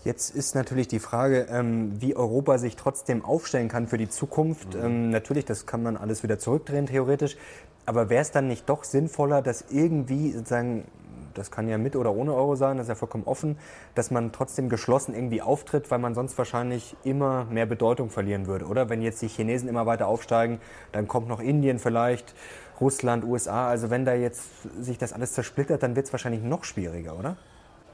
Jetzt ist natürlich die Frage, ähm, wie Europa sich trotzdem aufstellen kann für die Zukunft. Mhm. Ähm, natürlich, das kann man alles wieder zurückdrehen, theoretisch. Aber wäre es dann nicht doch sinnvoller, dass irgendwie sozusagen, das kann ja mit oder ohne Euro sein, das ist ja vollkommen offen, dass man trotzdem geschlossen irgendwie auftritt, weil man sonst wahrscheinlich immer mehr Bedeutung verlieren würde, oder? Wenn jetzt die Chinesen immer weiter aufsteigen, dann kommt noch Indien vielleicht, Russland, USA. Also wenn da jetzt sich das alles zersplittert, dann wird es wahrscheinlich noch schwieriger, oder?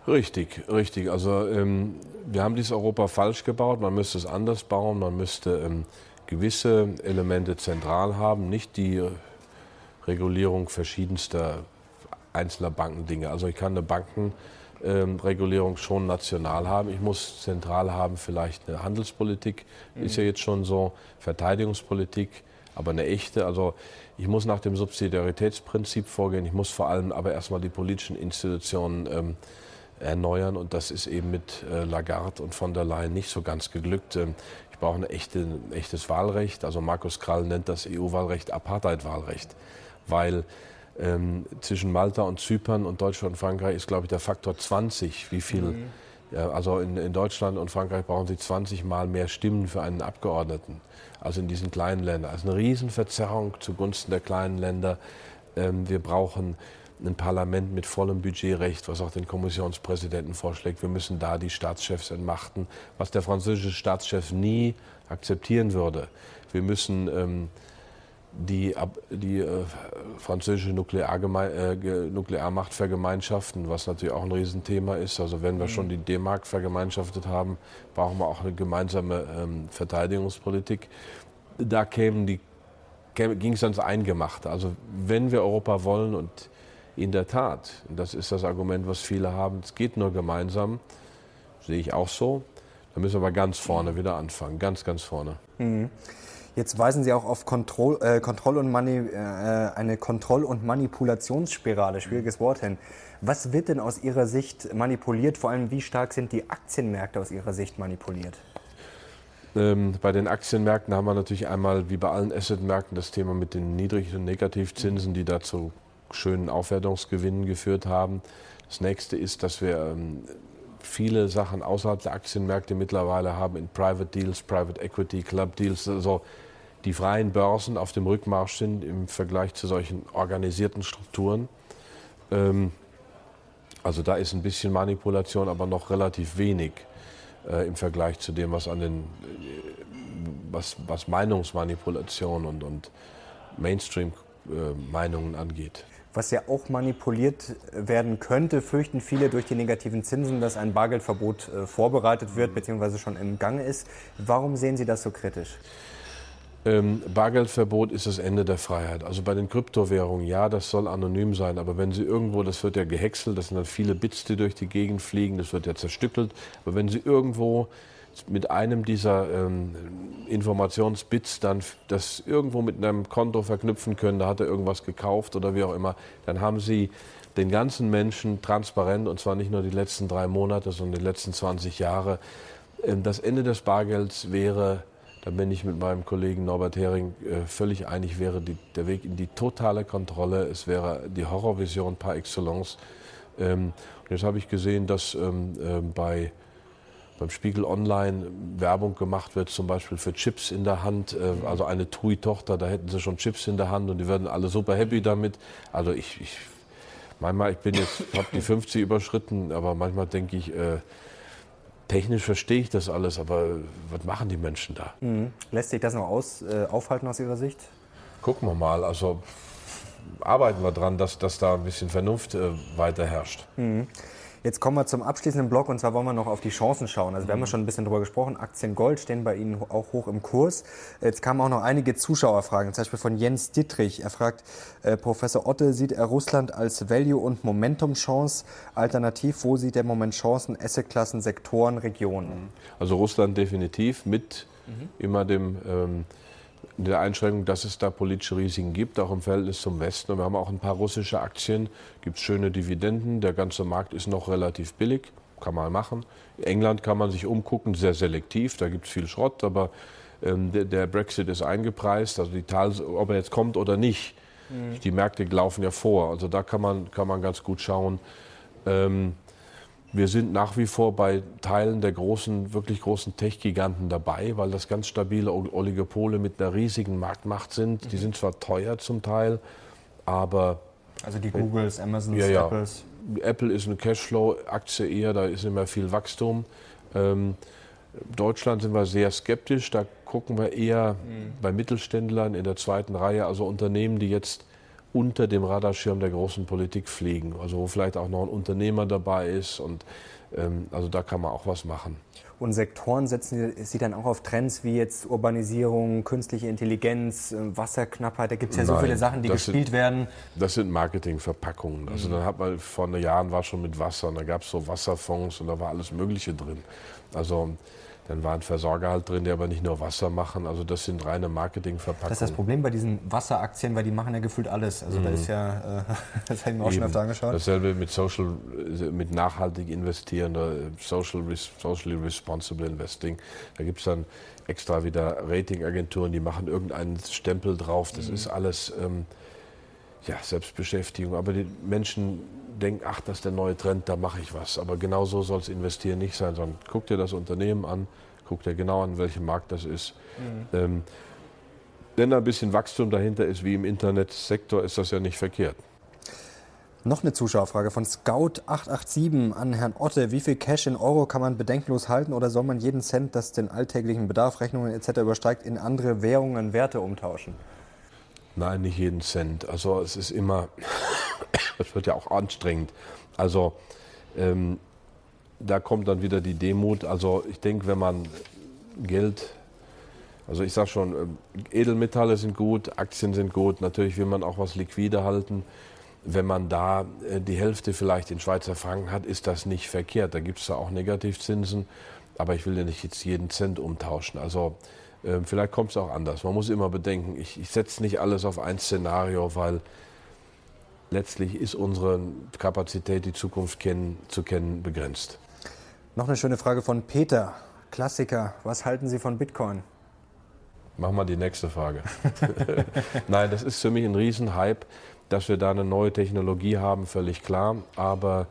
Richtig, richtig. Also ähm, wir haben dieses Europa falsch gebaut. Man müsste es anders bauen. Man müsste ähm, gewisse Elemente zentral haben, nicht die Regulierung verschiedenster einzelner Bankendinge. Also ich kann eine Bankenregulierung ähm, schon national haben. Ich muss zentral haben vielleicht eine Handelspolitik, mhm. ist ja jetzt schon so, Verteidigungspolitik, aber eine echte. Also ich muss nach dem Subsidiaritätsprinzip vorgehen. Ich muss vor allem aber erstmal die politischen Institutionen ähm, erneuern. Und das ist eben mit äh, Lagarde und von der Leyen nicht so ganz geglückt. Ähm, ich brauche ein, echte, ein echtes Wahlrecht. Also Markus Krall nennt das EU-Wahlrecht Apartheid-Wahlrecht, weil ähm, zwischen Malta und Zypern und Deutschland und Frankreich ist, glaube ich, der Faktor 20, wie viel. Mhm. Ja, also in, in, Deutschland und Frankreich brauchen sie 20 Mal mehr Stimmen für einen Abgeordneten als in diesen kleinen Ländern. Also eine Riesenverzerrung zugunsten der kleinen Länder. Ähm, wir brauchen ein Parlament mit vollem Budgetrecht, was auch den Kommissionspräsidenten vorschlägt. Wir müssen da die Staatschefs entmachten, was der französische Staatschef nie akzeptieren würde. Wir müssen ähm, die, die äh, französische äh, Nuklearmacht vergemeinschaften, was natürlich auch ein Riesenthema ist. Also wenn wir mhm. schon die D-Mark vergemeinschaftet haben, brauchen wir auch eine gemeinsame ähm, Verteidigungspolitik. Da kämen die ging es ans Eingemachte. Also wenn wir Europa wollen und in der Tat, das ist das Argument, was viele haben, es geht nur gemeinsam, sehe ich auch so. Da müssen wir aber ganz vorne wieder anfangen, ganz, ganz vorne. Mhm.
Jetzt weisen Sie auch auf Kontroll, äh, Kontroll und Mani, äh, eine Kontroll- und Manipulationsspirale, schwieriges Wort hin. Was wird denn aus Ihrer Sicht manipuliert? Vor allem, wie stark sind die Aktienmärkte aus Ihrer Sicht manipuliert?
Ähm, bei den Aktienmärkten haben wir natürlich einmal, wie bei allen Assetmärkten, das Thema mit den Niedrig- und Negativzinsen, die dazu schönen Aufwertungsgewinnen geführt haben. Das nächste ist, dass wir ähm, viele Sachen außerhalb der Aktienmärkte mittlerweile haben in Private Deals, Private Equity, Club Deals, also die freien Börsen auf dem Rückmarsch sind im Vergleich zu solchen organisierten Strukturen. Ähm, also da ist ein bisschen Manipulation, aber noch relativ wenig äh, im Vergleich zu dem, was an den äh, was, was Meinungsmanipulation und, und Mainstream-Meinungen äh, angeht
was ja auch manipuliert werden könnte, fürchten viele durch die negativen Zinsen, dass ein Bargeldverbot äh, vorbereitet wird bzw. schon im Gange ist. Warum sehen Sie das so kritisch?
Ähm, Bargeldverbot ist das Ende der Freiheit. Also bei den Kryptowährungen, ja, das soll anonym sein, aber wenn Sie irgendwo, das wird ja gehäckselt, das sind dann viele Bits, die durch die Gegend fliegen, das wird ja zerstückelt, aber wenn Sie irgendwo mit einem dieser ähm, Informationsbits dann das irgendwo mit einem Konto verknüpfen können, da hat er irgendwas gekauft oder wie auch immer, dann haben Sie den ganzen Menschen transparent, und zwar nicht nur die letzten drei Monate, sondern die letzten 20 Jahre. Ähm, das Ende des Bargelds wäre, da bin ich mit meinem Kollegen Norbert Hering äh, völlig einig, wäre die, der Weg in die totale Kontrolle. Es wäre die Horrorvision par excellence. Ähm, und jetzt habe ich gesehen, dass ähm, äh, bei beim Spiegel Online Werbung gemacht wird, zum Beispiel für Chips in der Hand. Äh, also eine TUI-Tochter, da hätten sie schon Chips in der Hand und die würden alle super happy damit. Also ich, ich manchmal, ich bin jetzt, habe die 50 überschritten, aber manchmal denke ich, äh, technisch verstehe ich das alles, aber was machen die Menschen da?
Mhm. Lässt sich das noch aus, äh, aufhalten aus Ihrer Sicht?
Gucken wir mal. Also arbeiten wir dran, dass, dass da ein bisschen Vernunft äh, weiter herrscht. Mhm.
Jetzt kommen wir zum abschließenden Block und zwar wollen wir noch auf die Chancen schauen. Also wir haben ja schon ein bisschen darüber gesprochen, Aktien Gold stehen bei Ihnen auch hoch im Kurs. Jetzt kamen auch noch einige Zuschauerfragen, zum Beispiel von Jens Dittrich. Er fragt, äh, Professor Otte, sieht er Russland als Value- und Momentum-Chance? Alternativ, wo sieht er Moment Chancen, Assetklassen, Sektoren, Regionen?
Also Russland definitiv mit mhm. immer dem... Ähm, der Einschränkung, dass es da politische Risiken gibt, auch im Verhältnis zum Westen. Und wir haben auch ein paar russische Aktien, gibt es schöne Dividenden. Der ganze Markt ist noch relativ billig, kann man machen. In England kann man sich umgucken, sehr selektiv, da gibt es viel Schrott, aber ähm, der, der, Brexit ist eingepreist, also die Tal, ob er jetzt kommt oder nicht. Mhm. Die Märkte laufen ja vor, also da kann man, kann man ganz gut schauen. Ähm, wir sind nach wie vor bei Teilen der großen, wirklich großen Tech-Giganten dabei, weil das ganz stabile Oligopole mit einer riesigen Marktmacht sind. Mhm. Die sind zwar teuer zum Teil, aber.
Also die Googles, Amazons,
ja, ja. Apples. Apple ist eine Cashflow-Aktie eher, da ist immer viel Wachstum. Ähm, Deutschland sind wir sehr skeptisch. Da gucken wir eher mhm. bei Mittelständlern in der zweiten Reihe, also Unternehmen, die jetzt unter dem Radarschirm der großen Politik fliegen. Also wo vielleicht auch noch ein Unternehmer dabei ist und ähm, also da kann man auch was machen.
Und Sektoren setzen Sie dann auch auf Trends wie jetzt Urbanisierung, künstliche Intelligenz, äh, Wasserknappheit. Da gibt es ja Nein, so viele Sachen, die gespielt
sind,
werden.
Das sind Marketingverpackungen. Also mhm. dann hat man vor Jahren war schon mit Wasser und da gab es so Wasserfonds und da war alles Mögliche drin. Also dann war ein Versorger halt drin, der aber nicht nur Wasser machen. Also das sind reine Marketingverpackungen.
Das ist das Problem bei diesen Wasseraktien, weil die machen ja gefühlt alles. Also mhm. da ist ja, äh, das habe ich mir auch schon öfter angeschaut.
Dasselbe mit Social, mit nachhaltig investieren, Social, Socially Responsible Investing. Da gibt es dann extra wieder Ratingagenturen, die machen irgendeinen Stempel drauf. Das mhm. ist alles ähm, ja, Selbstbeschäftigung. Aber die Menschen denken, ach, das ist der neue Trend, da mache ich was. Aber genau so soll es investieren nicht sein, sondern guck dir das Unternehmen an, guck dir genau an, welchem Markt das ist. Mhm. Ähm, wenn da ein bisschen Wachstum dahinter ist, wie im Internetsektor, ist das ja nicht verkehrt.
Noch eine Zuschauerfrage von Scout887 an Herrn Otte. Wie viel Cash in Euro kann man bedenkenlos halten oder soll man jeden Cent, das den alltäglichen Bedarf, Rechnungen etc. übersteigt, in andere Währungen, Werte umtauschen?
Nein, nicht jeden Cent. Also es ist immer, es wird ja auch anstrengend. Also ähm, da kommt dann wieder die Demut. Also ich denke, wenn man Geld, also ich sage schon, ähm, Edelmetalle sind gut, Aktien sind gut, natürlich will man auch was liquide halten. Wenn man da äh, die Hälfte vielleicht in Schweizer Franken hat, ist das nicht verkehrt. Da gibt es ja auch Negativzinsen, aber ich will ja nicht jetzt jeden Cent umtauschen. Also äh, vielleicht kommt es auch anders. Man muss immer bedenken, ich, ich setze nicht alles auf ein Szenario, weil letztlich ist unsere Kapazität, die Zukunft kennen, zu kennen, begrenzt.
Noch eine schöne Frage von Peter, Klassiker. Was halten Sie von Bitcoin?
Mach mal die nächste Frage. Nein, das ist für mich ein Riesenhype, dass wir da eine neue Technologie haben, völlig klar. Aber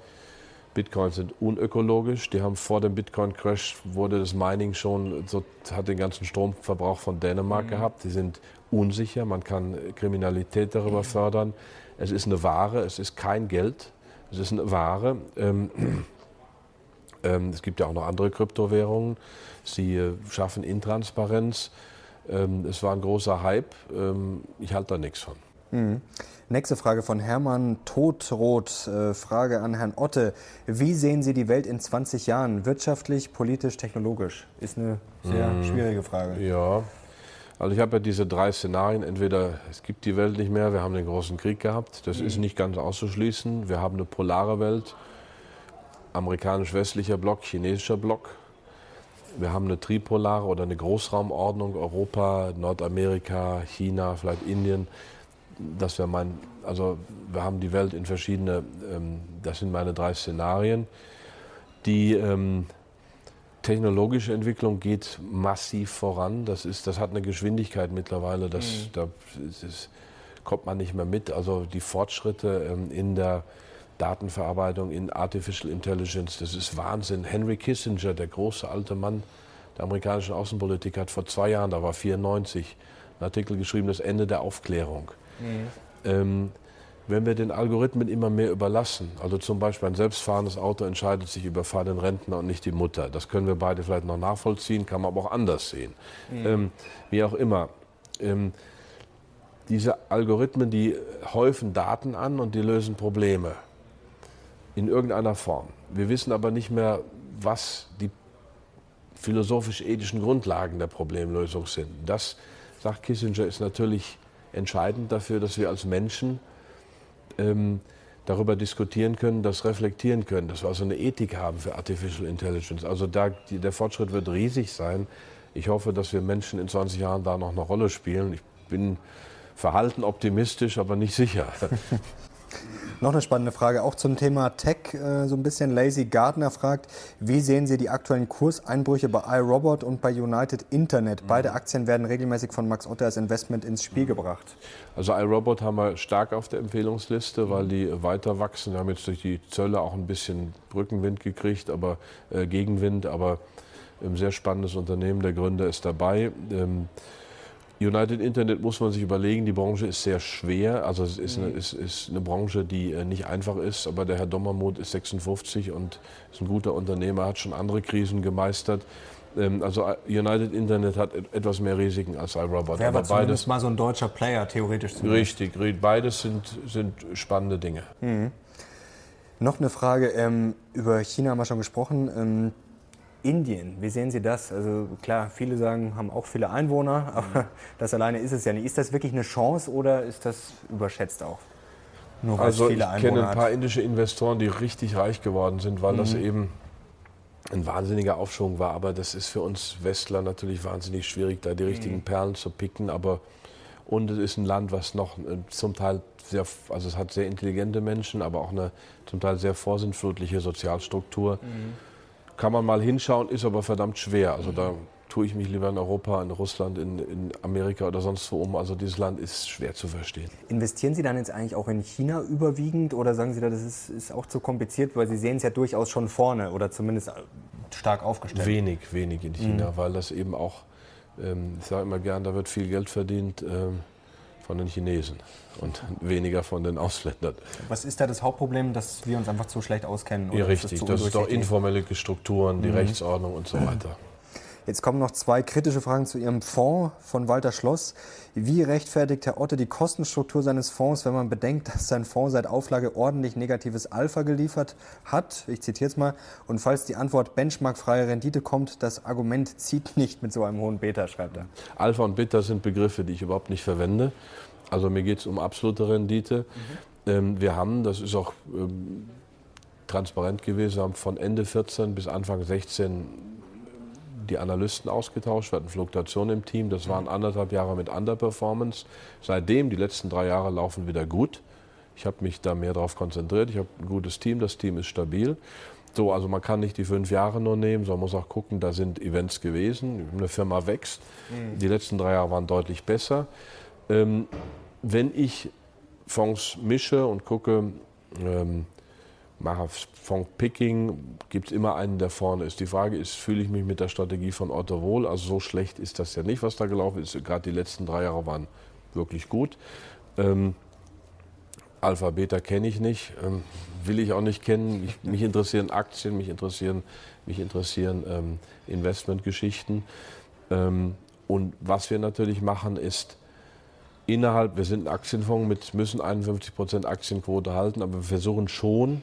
Bitcoins sind unökologisch. Die haben vor dem Bitcoin-Crash wurde das Mining schon, so, hat den ganzen Stromverbrauch von Dänemark mhm. gehabt. Die sind unsicher, man kann Kriminalität darüber mhm. fördern. Es ist eine Ware, es ist kein Geld, es ist eine Ware. Ähm, ähm, es gibt ja auch noch andere Kryptowährungen. Sie äh, schaffen Intransparenz. Ähm, es war ein großer Hype. Ähm, ich halte da nichts von.
Mhm. Nächste Frage von Hermann Todrot. Äh, Frage an Herrn Otte. Wie sehen Sie die Welt in 20 Jahren? Wirtschaftlich, politisch, technologisch? Ist eine sehr mhm. schwierige Frage.
Ja, also ich habe ja diese drei Szenarien. Entweder es gibt die Welt nicht mehr, wir haben den großen Krieg gehabt. Das mhm. ist nicht ganz auszuschließen. Wir haben eine polare Welt, amerikanisch-westlicher Block, chinesischer Block. Wir haben eine tripolare oder eine Großraumordnung, Europa, Nordamerika, China, vielleicht Indien. Das wäre mein, also wir haben die Welt in verschiedene, ähm, das sind meine drei Szenarien, die ähm, technologische Entwicklung geht massiv voran. Das, ist, das hat eine Geschwindigkeit mittlerweile, das, mhm. da das kommt man nicht mehr mit. Also die Fortschritte ähm, in der Datenverarbeitung, in Artificial Intelligence, das ist Wahnsinn. Henry Kissinger, der große alte Mann der amerikanischen Außenpolitik, hat vor zwei Jahren, da war 94, einen Artikel geschrieben, das Ende der Aufklärung. Mhm. Ähm, wenn wir den Algorithmen immer mehr überlassen, also zum Beispiel ein selbstfahrendes Auto entscheidet sich über Fahr den Rentner und nicht die Mutter. Das können wir beide vielleicht noch nachvollziehen, kann man aber auch anders sehen. Mhm. Ähm, wie auch immer. Ähm, diese Algorithmen, die häufen Daten an und die lösen Probleme in irgendeiner Form. wir wissen aber nicht mehr, was die philosophisch-ethischen Grundlagen der Problemlösung sind. Das, sagt Kissinger, ist natürlich entscheidend dafür, dass wir als Menschen ähm, darüber diskutieren können, das reflektieren können, dass wir also eine Ethik haben für Artificial Intelligence. Also da, die, der Fortschritt wird riesig sein. Ich hoffe, dass wir Menschen in 20 Jahren da noch eine Rolle spielen. Ich bin verhalten optimistisch, aber nicht sicher.
Noch eine spannende Frage, auch zum Thema Tech, äh, so ein bisschen Lazy Gardner fragt, wie sehen Sie die aktuellen Kurseinbrüche bei iRobot und bei United Internet? Beide Aktien werden regelmäßig von Max Otter als Investment ins Spiel gebracht.
Also iRobot haben wir stark auf der Empfehlungsliste, weil die weiter wachsen. Wir haben jetzt durch die Zölle auch ein bisschen Brückenwind gekriegt, aber äh, Gegenwind, aber ein sehr spannendes Unternehmen. Der Gründer ist dabei. Ähm, United Internet muss man sich überlegen, die Branche ist sehr schwer. Also es ist eine, ist, ist eine Branche, die äh, nicht einfach ist. Aber der Herr Dommermuth ist 56 und ist ein guter Unternehmer, hat schon andere Krisen gemeistert. Ähm, also äh, United Internet hat etwas mehr Risiken als iRobot.
Wäre aber beides mal so ein deutscher Player, theoretisch
zumindest. Richtig, beides sind, sind spannende Dinge. Mhm.
Noch eine Frage, ähm, über China haben wir schon gesprochen. Ähm, Indien, wie sehen Sie das? Also klar, viele sagen, haben auch viele Einwohner, aber das alleine ist es ja nicht. Ist das wirklich eine Chance oder ist das überschätzt auch?
Nur also ich kenne ein paar indische Investoren, die richtig reich geworden sind, weil mhm. das eben ein wahnsinniger Aufschwung war. Aber das ist für uns Westler natürlich wahnsinnig schwierig, da die richtigen mhm. Perlen zu picken. Aber und es ist ein Land, was noch äh, zum Teil sehr, also es hat sehr intelligente Menschen, aber auch eine zum Teil sehr vorsinnflutliche Sozialstruktur. Mhm kann man mal hinschauen, ist aber verdammt schwer. Also da tue ich mich lieber in Europa, in Russland, in, in, Amerika oder sonst wo um. Also dieses Land ist schwer zu verstehen.
Investieren Sie dann jetzt eigentlich auch in China überwiegend oder sagen Sie da, das ist, ist auch zu kompliziert, weil Sie sehen es ja durchaus schon vorne oder zumindest stark aufgestellt?
Wenig, wenig in China, mhm. weil das eben auch, ähm, ich sage immer gern, da wird viel Geld verdient. Ähm, von den Chinesen und weniger von den Ausländern.
Was ist da das Hauptproblem, dass wir uns einfach zu schlecht auskennen?
ja, richtig. Das, ist doch informelle Strukturen, die mhm. Rechtsordnung und so weiter.
Jetzt kommen noch zwei kritische Fragen zu Ihrem Fonds von Walter Schloss. Wie rechtfertigt Herr Otte die Kostenstruktur seines Fonds, wenn man bedenkt, dass sein Fonds seit Auflage ordentlich negatives Alpha geliefert hat? Ich zitiere es mal. Und falls die Antwort benchmarkfreie Rendite kommt, das Argument zieht nicht mit so einem hohen Beta, schreibt er.
Alpha und Beta sind Begriffe, die ich überhaupt nicht verwende. Also mir geht es um absolute Rendite. Mhm. Ähm, wir haben, das ist auch ähm, transparent gewesen, haben von Ende 14 bis Anfang 16 die Analysten ausgetauscht, wir hatten Fluktuation im Team. Das waren anderthalb Jahre mit Underperformance. Seitdem, die letzten drei Jahre laufen wieder gut. Ich habe mich da mehr darauf konzentriert. Ich habe ein gutes Team, das Team ist stabil. So, also man kann nicht die fünf Jahre nur nehmen, sondern muss auch gucken, da sind Events gewesen. Eine Firma wächst. Mhm. Die letzten drei Jahre waren deutlich besser. Ähm, wenn ich Fonds mische und gucke, ähm, mache Fond-Picking, gibt es immer einen, der vorne ist. Die Frage ist, fühle ich mich mit der Strategie von Otto wohl? Also so schlecht ist das ja nicht, was da gelaufen ist. Gerade die letzten drei Jahre waren wirklich gut. Ähm, Alpha, Beta kenne ich nicht, ähm, will ich auch nicht kennen. Ich, mich interessieren Aktien, mich interessieren, mich interessieren ähm, Investmentgeschichten. Ähm, und was wir natürlich machen, ist, innerhalb, wir sind ein Aktienfonds mit, müssen 51% Aktienquote halten, aber wir versuchen schon,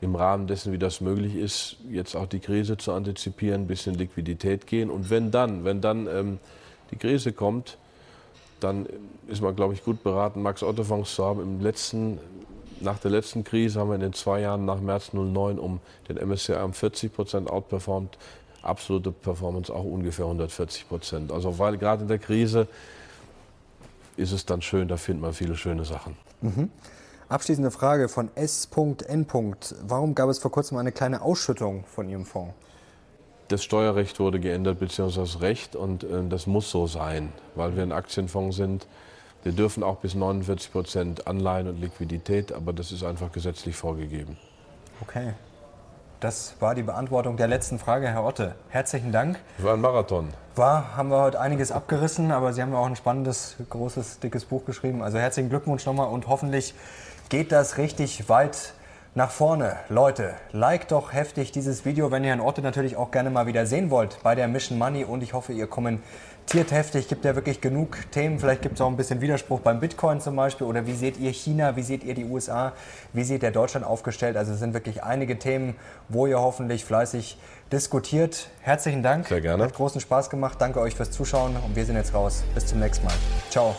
im Rahmen dessen, wie das möglich ist, jetzt auch die Krise zu antizipieren, ein bisschen Liquidität gehen. Und wenn dann, wenn dann ähm, die Krise kommt, dann ist man, glaube ich, gut beraten, Max Otto Fonds zu haben. Im letzten, nach der letzten Krise haben wir in den zwei Jahren nach März 09 um den MSCI um 40 Prozent outperformt. Absolute Performance auch ungefähr 140 Prozent. Also weil gerade in der Krise ist es dann schön, da findet man viele schöne Sachen.
Mhm. Abschließende Frage von S.N. Warum gab es vor kurzem eine kleine Ausschüttung von Ihrem Fonds?
Das Steuerrecht wurde geändert, beziehungsweise das Recht, und äh, das muss so sein, weil wir ein Aktienfonds sind. Wir dürfen auch bis 49 Prozent Anleihen und Liquidität, aber das ist einfach gesetzlich vorgegeben.
Okay. Das war die Beantwortung der letzten Frage, Herr Otte. Herzlichen Dank.
War ein Marathon.
War, haben wir heute einiges abgerissen, aber Sie haben ja auch ein spannendes, großes, dickes Buch geschrieben. Also herzlichen Glückwunsch nochmal und hoffentlich geht das richtig weit nach vorne. Leute, like doch heftig dieses Video, wenn ihr Herrn Orte natürlich auch gerne mal wieder sehen wollt bei der Mission Money und ich hoffe, ihr kommentiert heftig. Gibt ja wirklich genug Themen. Vielleicht gibt es auch ein bisschen Widerspruch beim Bitcoin zum Beispiel oder wie seht ihr China, wie seht ihr die USA, wie seht ihr Deutschland aufgestellt? Also es sind wirklich einige Themen, wo ihr hoffentlich fleißig diskutiert. Herzlichen Dank.
Sehr gerne.
Hat großen Spaß gemacht. Danke euch fürs Zuschauen und wir sind jetzt raus. Bis zum nächsten Mal. Ciao.